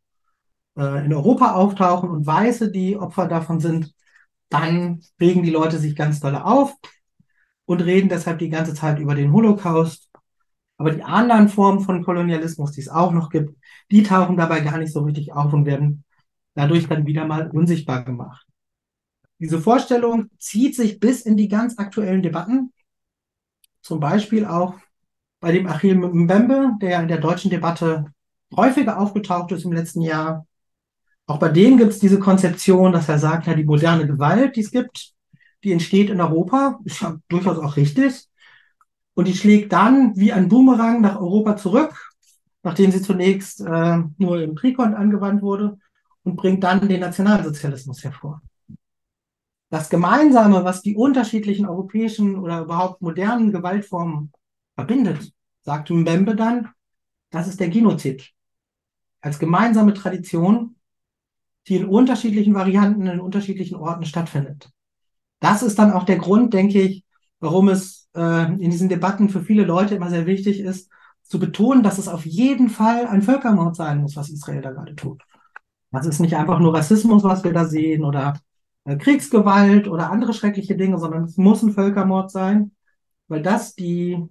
äh, in Europa auftauchen und Weiße die Opfer davon sind, dann regen die Leute sich ganz doll auf und reden deshalb die ganze Zeit über den Holocaust. Aber die anderen Formen von Kolonialismus, die es auch noch gibt, die tauchen dabei gar nicht so richtig auf und werden dadurch dann wieder mal unsichtbar gemacht. Diese Vorstellung zieht sich bis in die ganz aktuellen Debatten, zum Beispiel auch bei dem Achille Mbembe, der in der deutschen Debatte häufiger aufgetaucht ist im letzten Jahr. Auch bei dem gibt es diese Konzeption, dass er sagt, ja, die moderne Gewalt, die es gibt, die entsteht in Europa, ist ja durchaus auch richtig. Und die schlägt dann wie ein Boomerang nach Europa zurück, nachdem sie zunächst äh, nur im Trikont angewandt wurde und bringt dann den Nationalsozialismus hervor. Das Gemeinsame, was die unterschiedlichen europäischen oder überhaupt modernen Gewaltformen verbindet, sagt Mbembe dann, das ist der Genozid. Als gemeinsame Tradition, die in unterschiedlichen Varianten in unterschiedlichen Orten stattfindet. Das ist dann auch der Grund, denke ich, warum es äh, in diesen Debatten für viele Leute immer sehr wichtig ist, zu betonen, dass es auf jeden Fall ein Völkermord sein muss, was Israel da gerade tut. Das ist nicht einfach nur Rassismus, was wir da sehen, oder äh, Kriegsgewalt oder andere schreckliche Dinge, sondern es muss ein Völkermord sein, weil das die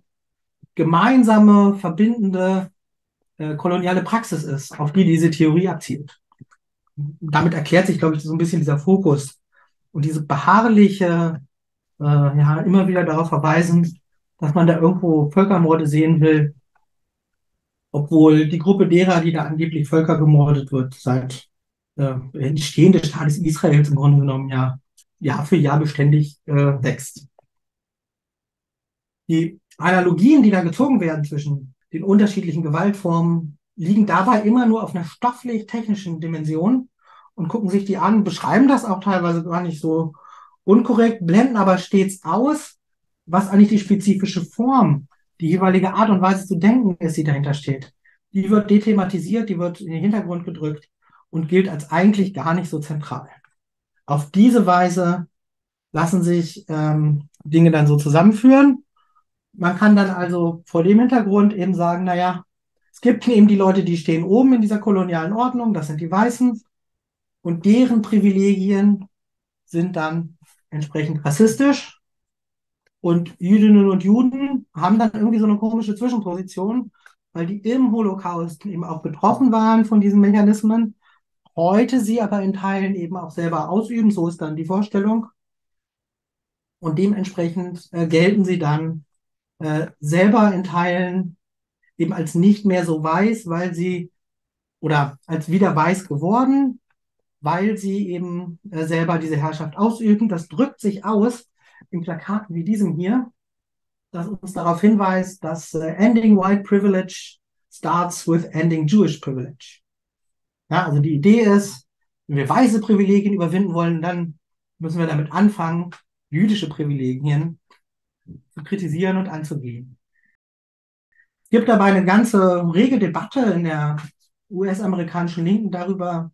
gemeinsame, verbindende äh, koloniale Praxis ist, auf die diese Theorie abzielt. Damit erklärt sich, glaube ich, so ein bisschen dieser Fokus und diese beharrliche, äh, ja, immer wieder darauf verweisen, dass man da irgendwo Völkermorde sehen will, obwohl die Gruppe derer, die da angeblich Völker gemordet wird, seit äh, Entstehen des Staates Israels im Grunde genommen ja Jahr für Jahr beständig äh, wächst. Die Analogien, die da gezogen werden zwischen den unterschiedlichen Gewaltformen, liegen dabei immer nur auf einer stofflich-technischen Dimension und gucken sich die an, beschreiben das auch teilweise gar nicht so unkorrekt, blenden aber stets aus, was eigentlich die spezifische Form, die jeweilige Art und Weise zu denken ist, die dahinter steht. Die wird dethematisiert, die wird in den Hintergrund gedrückt und gilt als eigentlich gar nicht so zentral. Auf diese Weise lassen sich ähm, Dinge dann so zusammenführen man kann dann also vor dem Hintergrund eben sagen, naja, es gibt eben die Leute, die stehen oben in dieser kolonialen Ordnung, das sind die Weißen, und deren Privilegien sind dann entsprechend rassistisch. Und Jüdinnen und Juden haben dann irgendwie so eine komische Zwischenposition, weil die im Holocaust eben auch betroffen waren von diesen Mechanismen, heute sie aber in Teilen eben auch selber ausüben, so ist dann die Vorstellung. Und dementsprechend äh, gelten sie dann äh, selber in Teilen eben als nicht mehr so weiß, weil sie oder als wieder weiß geworden, weil sie eben äh, selber diese Herrschaft ausüben. Das drückt sich aus in Plakaten wie diesem hier, das uns darauf hinweist, dass äh, Ending White Privilege starts with Ending Jewish Privilege. Ja, also die Idee ist, wenn wir weiße Privilegien überwinden wollen, dann müssen wir damit anfangen, jüdische Privilegien zu kritisieren und anzugehen. Es gibt dabei eine ganze rege Debatte in der US-amerikanischen Linken darüber,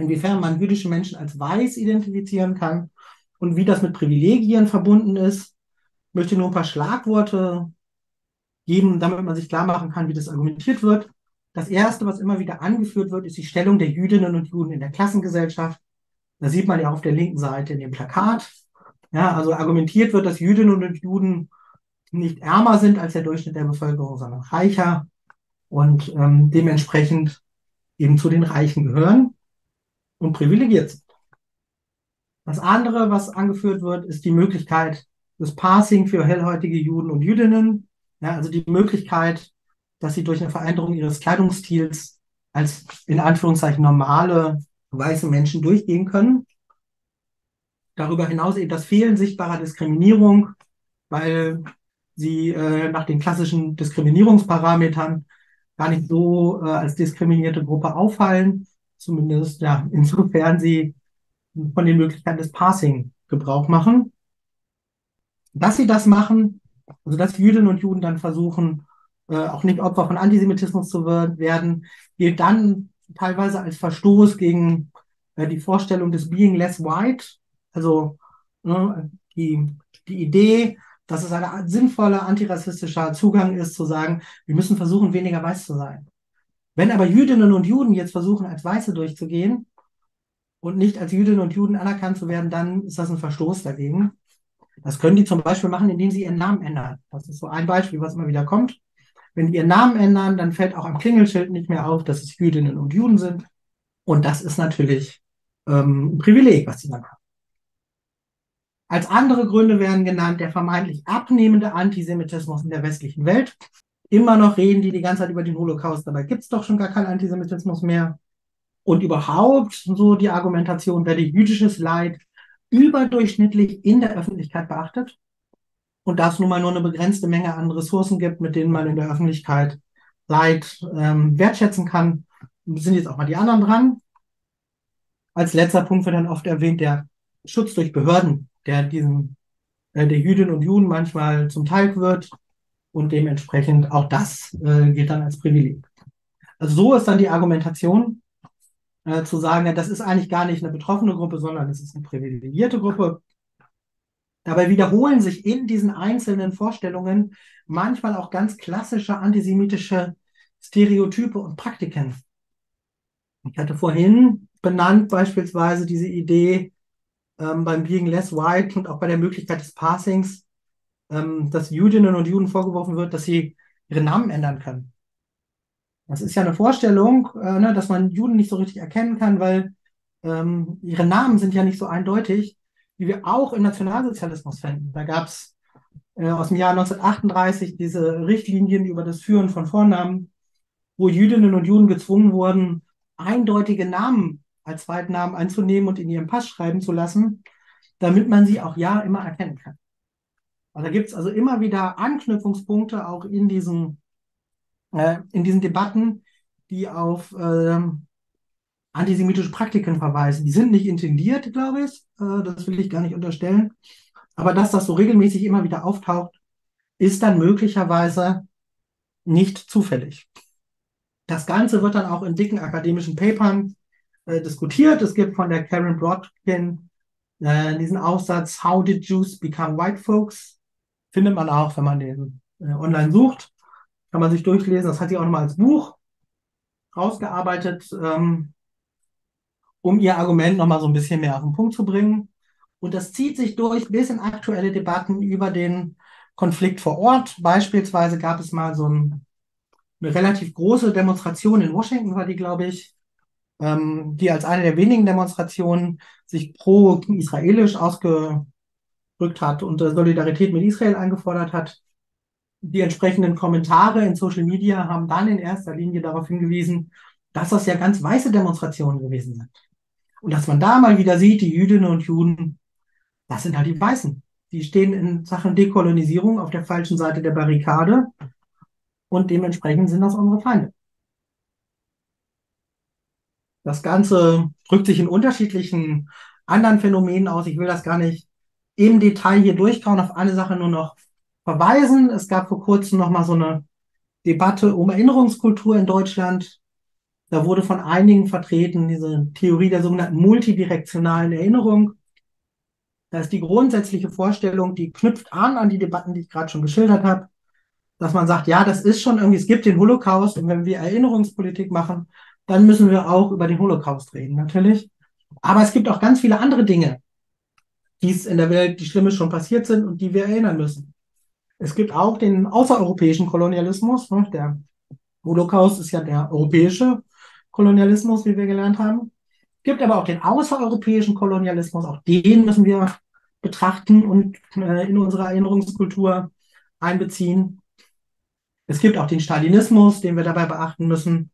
inwiefern man jüdische Menschen als weiß identifizieren kann und wie das mit Privilegien verbunden ist. Ich möchte nur ein paar Schlagworte geben, damit man sich klar machen kann, wie das argumentiert wird. Das erste, was immer wieder angeführt wird, ist die Stellung der Jüdinnen und Juden in der Klassengesellschaft. Da sieht man ja auf der linken Seite in dem Plakat. Ja, also argumentiert wird, dass Jüdinnen und Juden nicht ärmer sind als der Durchschnitt der Bevölkerung, sondern reicher und ähm, dementsprechend eben zu den Reichen gehören und privilegiert sind. Das andere, was angeführt wird, ist die Möglichkeit des Passing für hellhäutige Juden und Jüdinnen. Ja, also die Möglichkeit, dass sie durch eine Veränderung ihres Kleidungsstils als in Anführungszeichen normale weiße Menschen durchgehen können. Darüber hinaus eben das Fehlen sichtbarer Diskriminierung, weil sie äh, nach den klassischen Diskriminierungsparametern gar nicht so äh, als diskriminierte Gruppe auffallen, zumindest ja, insofern sie von den Möglichkeiten des Passing Gebrauch machen. Dass sie das machen, also dass Jüdinnen und Juden dann versuchen, äh, auch nicht Opfer von Antisemitismus zu werden, gilt dann teilweise als Verstoß gegen äh, die Vorstellung des Being Less White, also ne, die, die Idee, dass es ein sinnvoller antirassistischer Zugang ist, zu sagen, wir müssen versuchen, weniger weiß zu sein. Wenn aber Jüdinnen und Juden jetzt versuchen, als Weiße durchzugehen und nicht als Jüdinnen und Juden anerkannt zu werden, dann ist das ein Verstoß dagegen. Das können die zum Beispiel machen, indem sie ihren Namen ändern. Das ist so ein Beispiel, was immer wieder kommt. Wenn die ihren Namen ändern, dann fällt auch am Klingelschild nicht mehr auf, dass es Jüdinnen und Juden sind. Und das ist natürlich ähm, ein Privileg, was sie dann haben. Als andere Gründe werden genannt der vermeintlich abnehmende Antisemitismus in der westlichen Welt. Immer noch reden die die ganze Zeit über den Holocaust, dabei gibt es doch schon gar keinen Antisemitismus mehr. Und überhaupt so die Argumentation, werde jüdisches Leid überdurchschnittlich in der Öffentlichkeit beachtet und da es nun mal nur eine begrenzte Menge an Ressourcen gibt, mit denen man in der Öffentlichkeit Leid ähm, wertschätzen kann, sind jetzt auch mal die anderen dran. Als letzter Punkt wird dann oft erwähnt der Schutz durch Behörden, der diesen äh, der Jüdinnen und Juden manchmal zum Teil wird und dementsprechend auch das äh, gilt dann als Privileg. Also so ist dann die Argumentation äh, zu sagen, ja, das ist eigentlich gar nicht eine betroffene Gruppe, sondern es ist eine privilegierte Gruppe. Dabei wiederholen sich in diesen einzelnen Vorstellungen manchmal auch ganz klassische antisemitische Stereotype und Praktiken. Ich hatte vorhin benannt beispielsweise diese Idee ähm, beim Being Less White und auch bei der Möglichkeit des Passings, ähm, dass Jüdinnen und Juden vorgeworfen wird, dass sie ihre Namen ändern können. Das ist ja eine Vorstellung, äh, ne, dass man Juden nicht so richtig erkennen kann, weil ähm, ihre Namen sind ja nicht so eindeutig, wie wir auch im Nationalsozialismus finden. Da gab es äh, aus dem Jahr 1938 diese Richtlinien über das Führen von Vornamen, wo Jüdinnen und Juden gezwungen wurden, eindeutige Namen als Zweitnamen anzunehmen und in ihrem Pass schreiben zu lassen, damit man sie auch ja immer erkennen kann. Also da gibt es also immer wieder Anknüpfungspunkte auch in diesen äh, in diesen Debatten, die auf äh, antisemitische Praktiken verweisen. Die sind nicht intendiert, glaube ich. Äh, das will ich gar nicht unterstellen. Aber dass das so regelmäßig immer wieder auftaucht, ist dann möglicherweise nicht zufällig. Das Ganze wird dann auch in dicken akademischen Papern äh, diskutiert. Es gibt von der Karen Brodkin äh, diesen Aufsatz How did Jews become white folks? Findet man auch, wenn man den äh, online sucht. Kann man sich durchlesen. Das hat sie auch nochmal als Buch rausgearbeitet, ähm, um ihr Argument nochmal so ein bisschen mehr auf den Punkt zu bringen. Und das zieht sich durch bis in aktuelle Debatten über den Konflikt vor Ort. Beispielsweise gab es mal so ein, eine relativ große Demonstration in Washington, war die, glaube ich, ähm, die als eine der wenigen Demonstrationen sich pro-israelisch ausgerückt hat und Solidarität mit Israel eingefordert hat die entsprechenden Kommentare in Social Media haben dann in erster Linie darauf hingewiesen, dass das ja ganz weiße Demonstrationen gewesen sind. Und dass man da mal wieder sieht, die Jüdinnen und Juden, das sind halt die Weißen. Die stehen in Sachen Dekolonisierung auf der falschen Seite der Barrikade und dementsprechend sind das unsere Feinde. Das Ganze drückt sich in unterschiedlichen anderen Phänomenen aus. Ich will das gar nicht im Detail hier durchkauen, auf eine Sache nur noch verweisen. Es gab vor kurzem noch mal so eine Debatte um Erinnerungskultur in Deutschland. Da wurde von einigen vertreten diese Theorie der sogenannten multidirektionalen Erinnerung. Da ist die grundsätzliche Vorstellung, die knüpft an an die Debatten, die ich gerade schon geschildert habe, dass man sagt, ja, das ist schon irgendwie, es gibt den Holocaust und wenn wir Erinnerungspolitik machen, dann müssen wir auch über den Holocaust reden, natürlich. Aber es gibt auch ganz viele andere Dinge, die es in der Welt, die Schlimmes schon passiert sind und die wir erinnern müssen. Es gibt auch den außereuropäischen Kolonialismus. Ne? Der Holocaust ist ja der europäische Kolonialismus, wie wir gelernt haben. Es gibt aber auch den außereuropäischen Kolonialismus. Auch den müssen wir betrachten und äh, in unsere Erinnerungskultur einbeziehen. Es gibt auch den Stalinismus, den wir dabei beachten müssen.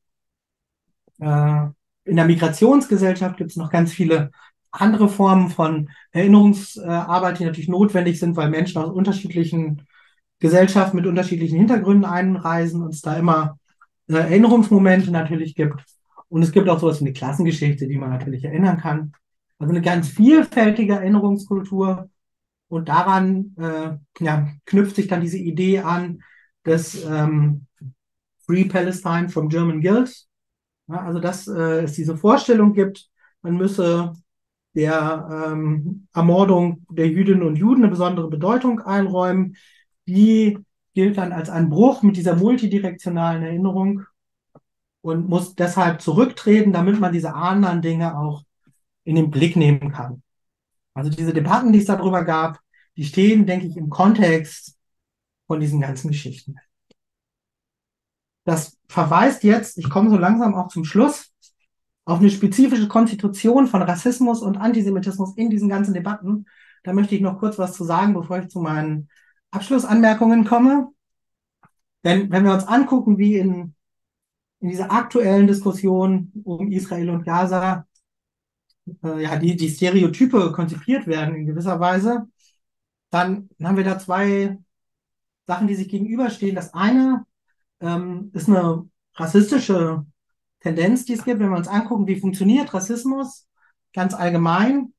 Äh, in der Migrationsgesellschaft gibt es noch ganz viele andere Formen von Erinnerungsarbeit, die natürlich notwendig sind, weil Menschen aus unterschiedlichen Gesellschaft mit unterschiedlichen Hintergründen einreisen und es da immer äh, Erinnerungsmomente natürlich gibt. Und es gibt auch sowas wie eine Klassengeschichte, die man natürlich erinnern kann. Also eine ganz vielfältige Erinnerungskultur. Und daran äh, ja, knüpft sich dann diese Idee an des ähm, Free Palestine from German Guilt, Ja, also dass äh, es diese Vorstellung gibt, man müsse der ähm, Ermordung der Jüdinnen und Juden eine besondere Bedeutung einräumen. Die gilt dann als ein Bruch mit dieser multidirektionalen Erinnerung und muss deshalb zurücktreten, damit man diese anderen Dinge auch in den Blick nehmen kann. Also diese Debatten, die es darüber gab, die stehen, denke ich, im Kontext von diesen ganzen Geschichten. Das verweist jetzt, ich komme so langsam auch zum Schluss, auf eine spezifische Konstitution von Rassismus und Antisemitismus in diesen ganzen Debatten. Da möchte ich noch kurz was zu sagen, bevor ich zu meinen Abschlussanmerkungen komme. Denn wenn wir uns angucken, wie in, in dieser aktuellen Diskussion um Israel und Gaza äh, ja, die, die Stereotype konzipiert werden in gewisser Weise, dann haben wir da zwei Sachen, die sich gegenüberstehen. Das eine ähm, ist eine rassistische Tendenz, die es gibt, wenn wir uns angucken, wie funktioniert Rassismus ganz allgemein,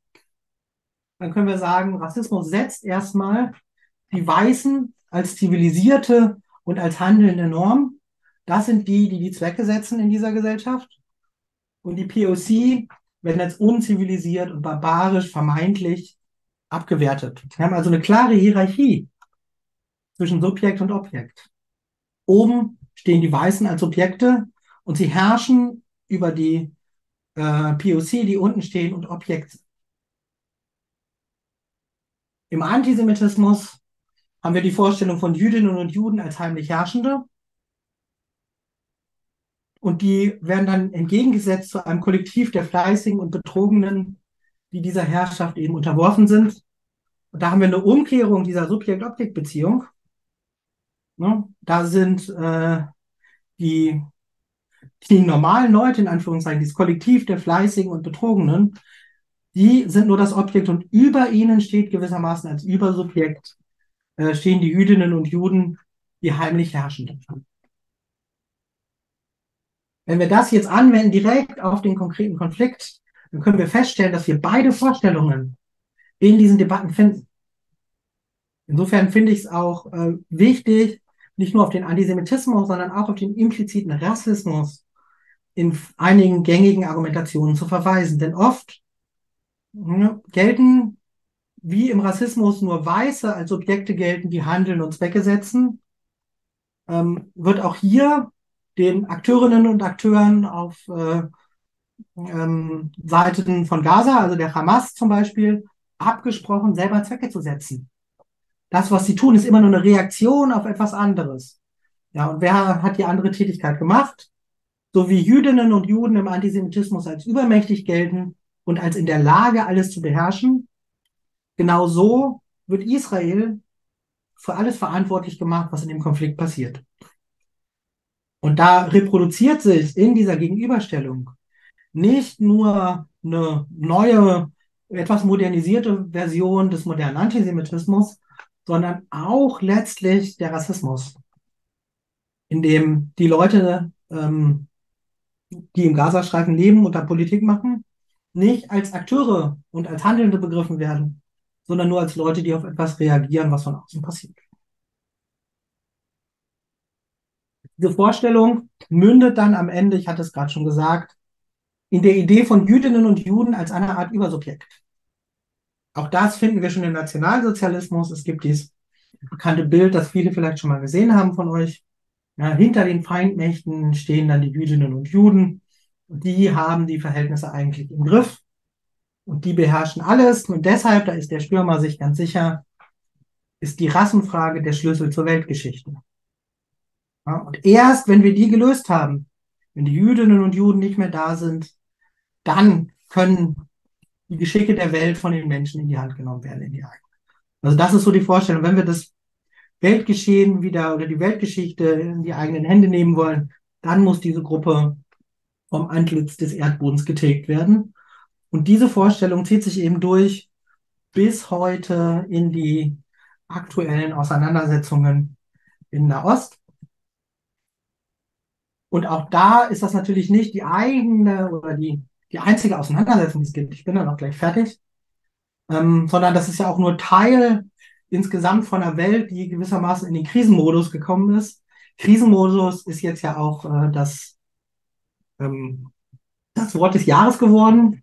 dann können wir sagen, Rassismus setzt erstmal die Weißen als zivilisierte und als handelnde Norm. Das sind die, die die Zwecke setzen in dieser Gesellschaft. Und die POC werden als unzivilisiert und barbarisch vermeintlich abgewertet. Wir haben also eine klare Hierarchie zwischen Subjekt und Objekt. Oben stehen die Weißen als Subjekte und sie herrschen über die äh, POC, die unten stehen und Objekte. Im Antisemitismus haben wir die Vorstellung von Jüdinnen und Juden als heimlich Herrschende. Und die werden dann entgegengesetzt zu einem Kollektiv der Fleißigen und Betrogenen, die dieser Herrschaft eben unterworfen sind. Und da haben wir eine Umkehrung dieser Subjekt-Objekt-Beziehung. Ne? Da sind äh, die die normalen Leute, in Anführungszeichen, dieses Kollektiv der Fleißigen und Betrogenen, die sind nur das Objekt und über ihnen steht gewissermaßen als Übersubjekt, äh, stehen die Jüdinnen und Juden, die heimlich Herrschenden. Wenn wir das jetzt anwenden direkt auf den konkreten Konflikt, dann können wir feststellen, dass wir beide Vorstellungen in diesen Debatten finden. Insofern finde ich es auch äh, wichtig, nicht nur auf den Antisemitismus, sondern auch auf den impliziten Rassismus in einigen gängigen Argumentationen zu verweisen. Denn oft ne, gelten wie im Rassismus nur Weiße als Objekte gelten, die handeln und Zwecke setzen, ähm, wird auch hier den Akteurinnen und Akteuren auf äh, ähm, Seiten von Gaza, also der Hamas zum Beispiel, abgesprochen, selber Zwecke zu setzen. Das, was sie tun, ist immer nur eine Reaktion auf etwas anderes. Ja, und wer hat die andere Tätigkeit gemacht? So wie Jüdinnen und Juden im Antisemitismus als übermächtig gelten und als in der Lage, alles zu beherrschen, genau so wird Israel für alles verantwortlich gemacht, was in dem Konflikt passiert. Und da reproduziert sich in dieser Gegenüberstellung nicht nur eine neue, etwas modernisierte Version des modernen Antisemitismus, sondern auch letztlich der Rassismus, in dem die Leute, ähm, die im Gazastreifen leben und da Politik machen, nicht als Akteure und als Handelnde begriffen werden, sondern nur als Leute, die auf etwas reagieren, was von außen passiert. Diese Vorstellung mündet dann am Ende, ich hatte es gerade schon gesagt, in der Idee von Jüdinnen und Juden als eine Art Übersubjekt. Auch das finden wir schon im Nationalsozialismus. Es gibt dieses bekannte Bild, das viele vielleicht schon mal gesehen haben von euch. Ja, hinter den Feindmächten stehen dann die Jüdinnen und Juden. Und die haben die Verhältnisse eigentlich im Griff. Und die beherrschen alles. Und deshalb, da ist der Stürmer sich ganz sicher, ist die Rassenfrage der Schlüssel zur Weltgeschichte. Ja, und erst, wenn wir die gelöst haben, wenn die Jüdinnen und Juden nicht mehr da sind, dann können die Geschicke der Welt von den Menschen in die Hand genommen werden, in die eigene. Also das ist so die Vorstellung. Wenn wir das Weltgeschehen wieder oder die Weltgeschichte in die eigenen Hände nehmen wollen, dann muss diese Gruppe vom Antlitz des Erdbodens getilgt werden. Und diese Vorstellung zieht sich eben durch bis heute in die aktuellen Auseinandersetzungen in Nahost. Und auch da ist das natürlich nicht die eigene oder die die einzige Auseinandersetzung, die es gibt. Ich bin dann auch gleich fertig. Ähm, sondern das ist ja auch nur Teil insgesamt von einer Welt, die gewissermaßen in den Krisenmodus gekommen ist. Krisenmodus ist jetzt ja auch äh, das ähm, das Wort des Jahres geworden.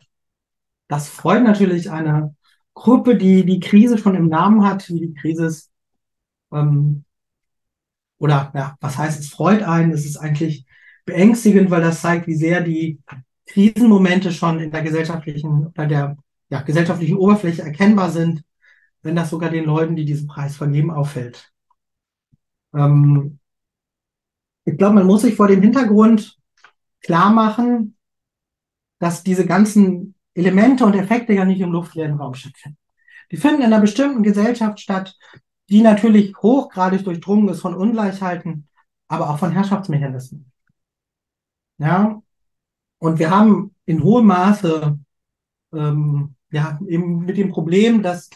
Das freut natürlich eine Gruppe, die die Krise schon im Namen hat, wie die Krise ist. Ähm, oder ja, was heißt es freut einen? Es ist eigentlich beängstigend, weil das zeigt, wie sehr die Krisenmomente schon in der gesellschaftlichen oder der ja, gesellschaftlichen Oberfläche erkennbar sind, wenn das sogar den Leuten, die diesen Preis vergeben, auffällt. Ähm, ich glaube, man muss sich vor dem Hintergrund klar machen, dass diese ganzen Elemente und Effekte ja nicht im luftleeren Raum stattfinden. Die finden in einer bestimmten Gesellschaft statt, die natürlich hochgradig durchdrungen ist von Ungleichheiten, aber auch von Herrschaftsmechanismen. Ja, und wir haben in hohem Maße ähm, ja, eben mit dem Problem, dass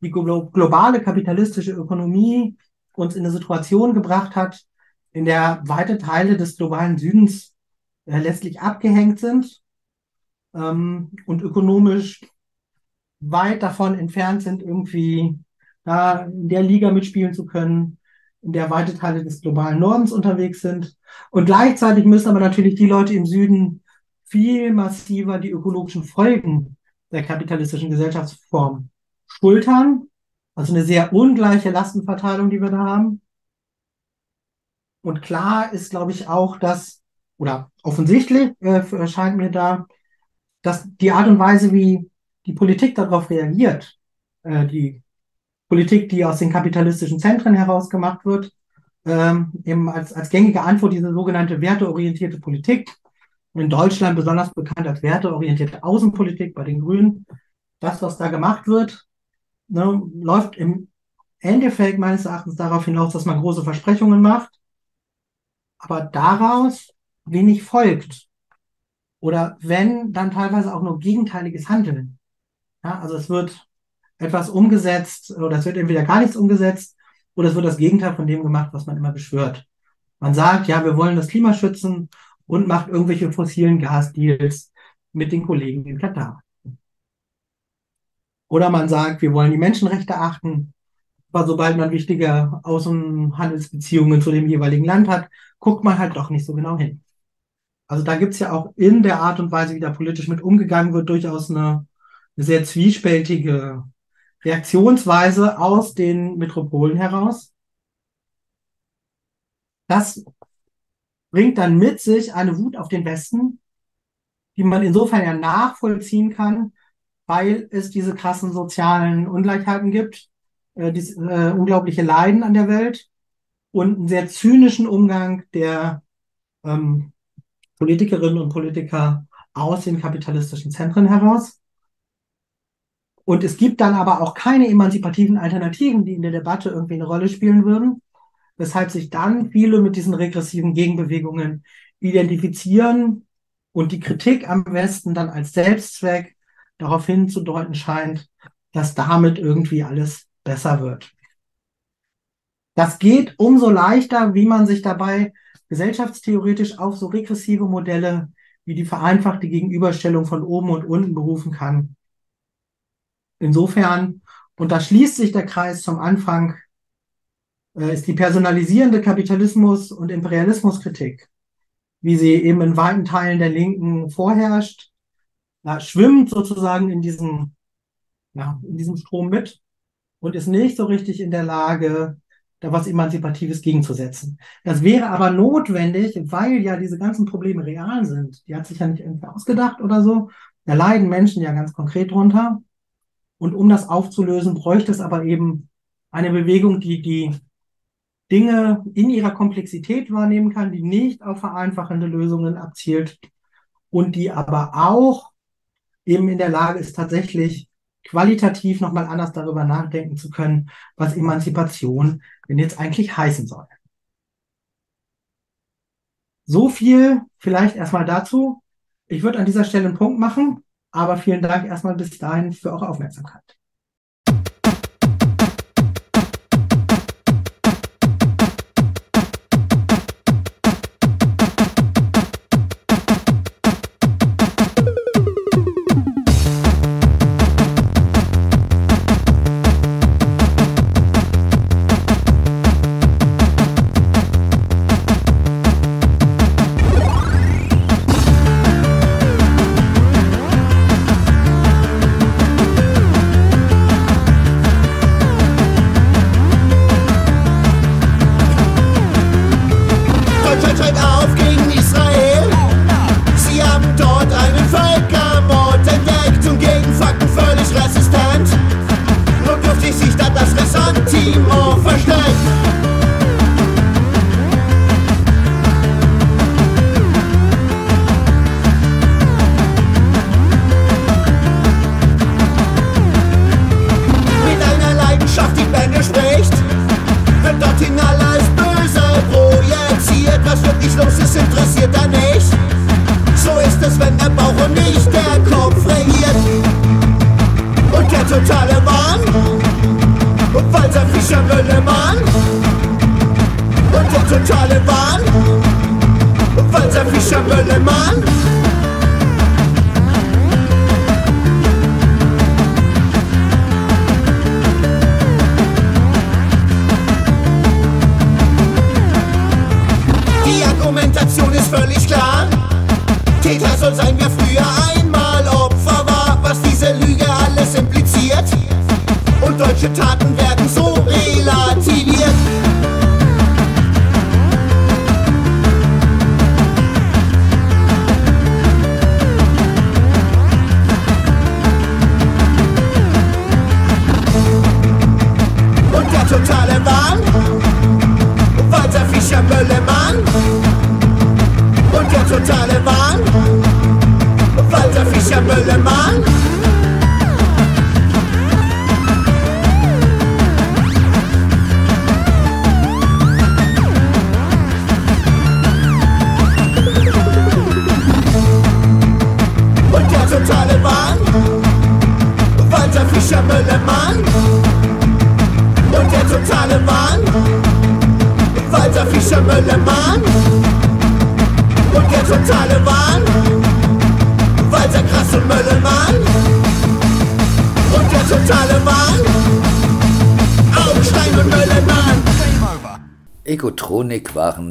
die globale kapitalistische Ökonomie uns in eine Situation gebracht hat, in der weite Teile des globalen Südens äh, letztlich abgehängt sind ähm, und ökonomisch weit davon entfernt sind, irgendwie da in der Liga mitspielen zu können, in der weite Teile des globalen Nordens unterwegs sind. Und gleichzeitig müssen aber natürlich die Leute im Süden viel massiver die ökologischen Folgen der kapitalistischen Gesellschaftsform schultern. Also eine sehr ungleiche Lastenverteilung, die wir da haben. Und klar ist, glaube ich, auch, dass, oder offensichtlich äh, erscheint mir da, dass die Art und Weise, wie die Politik darauf reagiert, äh, die Politik, die aus den kapitalistischen Zentren heraus gemacht wird, ähm, eben als, als gängige Antwort diese sogenannte werteorientierte Politik, in Deutschland besonders bekannt als werteorientierte Außenpolitik bei den Grünen. Das, was da gemacht wird, ne, läuft im Endeffekt meines Erachtens darauf hinaus, dass man große Versprechungen macht, aber daraus wenig folgt. Oder wenn, dann teilweise auch nur gegenteiliges Handeln. Ja, also es wird etwas umgesetzt oder es wird entweder gar nichts umgesetzt oder es wird das Gegenteil von dem gemacht, was man immer beschwört. Man sagt, ja, wir wollen das Klima schützen und macht irgendwelche fossilen Gasdeals mit den Kollegen in Katar. Oder man sagt, wir wollen die Menschenrechte achten, aber sobald man wichtige Außenhandelsbeziehungen zu dem jeweiligen Land hat, guckt man halt doch nicht so genau hin. Also da gibt's ja auch in der Art und Weise, wie da politisch mit umgegangen wird, durchaus eine, eine sehr zwiespältige Reaktionsweise aus den Metropolen heraus. Das bringt dann mit sich eine Wut auf den Westen, die man insofern ja nachvollziehen kann, weil es diese krassen sozialen Ungleichheiten gibt, äh, dieses äh, unglaubliche Leiden an der Welt und einen sehr zynischen Umgang der ähm, Politikerinnen und Politiker aus den kapitalistischen Zentren heraus. Und es gibt dann aber auch keine emanzipativen Alternativen, die in der Debatte irgendwie eine Rolle spielen würden weshalb sich dann viele mit diesen regressiven Gegenbewegungen identifizieren und die Kritik am Westen dann als Selbstzweck darauf hinzudeuten scheint, dass damit irgendwie alles besser wird. Das geht umso leichter, wie man sich dabei gesellschaftstheoretisch auf so regressive Modelle wie die vereinfachte Gegenüberstellung von oben und unten berufen kann. Insofern, und da schließt sich der Kreis zum Anfang ist die personalisierende Kapitalismus- und Imperialismuskritik, wie sie eben in weiten Teilen der Linken vorherrscht, schwimmt sozusagen in diesem, ja, in diesem Strom mit und ist nicht so richtig in der Lage, da was Emanzipatives gegenzusetzen. Das wäre aber notwendig, weil ja diese ganzen Probleme real sind. Die hat sich ja nicht irgendwie ausgedacht oder so. Da leiden Menschen ja ganz konkret drunter. Und um das aufzulösen, bräuchte es aber eben eine Bewegung, die die Dinge in ihrer Komplexität wahrnehmen kann, die nicht auf vereinfachende Lösungen abzielt und die aber auch eben in der Lage ist, tatsächlich qualitativ nochmal anders darüber nachdenken zu können, was Emanzipation denn jetzt eigentlich heißen soll. So viel vielleicht erstmal dazu. Ich würde an dieser Stelle einen Punkt machen, aber vielen Dank erstmal bis dahin für eure Aufmerksamkeit.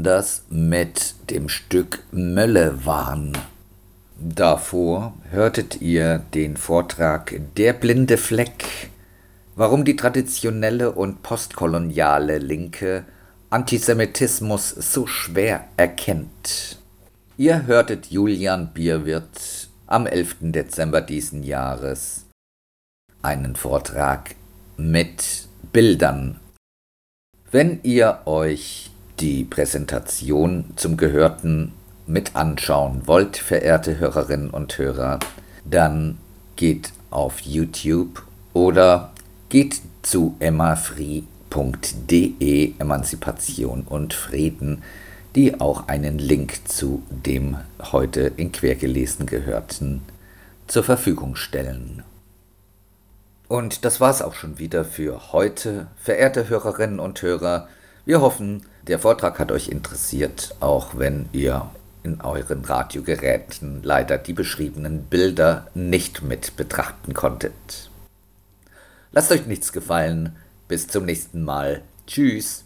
Das mit dem Stück Möllewahn. Davor hörtet ihr den Vortrag Der blinde Fleck, warum die traditionelle und postkoloniale Linke Antisemitismus so schwer erkennt. Ihr hörtet Julian Bierwirth am 11. Dezember diesen Jahres einen Vortrag mit Bildern. Wenn ihr euch die Präsentation zum Gehörten mit anschauen wollt, verehrte Hörerinnen und Hörer, dann geht auf YouTube oder geht zu emmafree.de Emanzipation und Frieden, die auch einen Link zu dem heute in Quergelesen gehörten zur Verfügung stellen. Und das war's auch schon wieder für heute, verehrte Hörerinnen und Hörer. Wir hoffen, der Vortrag hat euch interessiert, auch wenn ihr in euren Radiogeräten leider die beschriebenen Bilder nicht mit betrachten konntet. Lasst euch nichts gefallen. Bis zum nächsten Mal. Tschüss.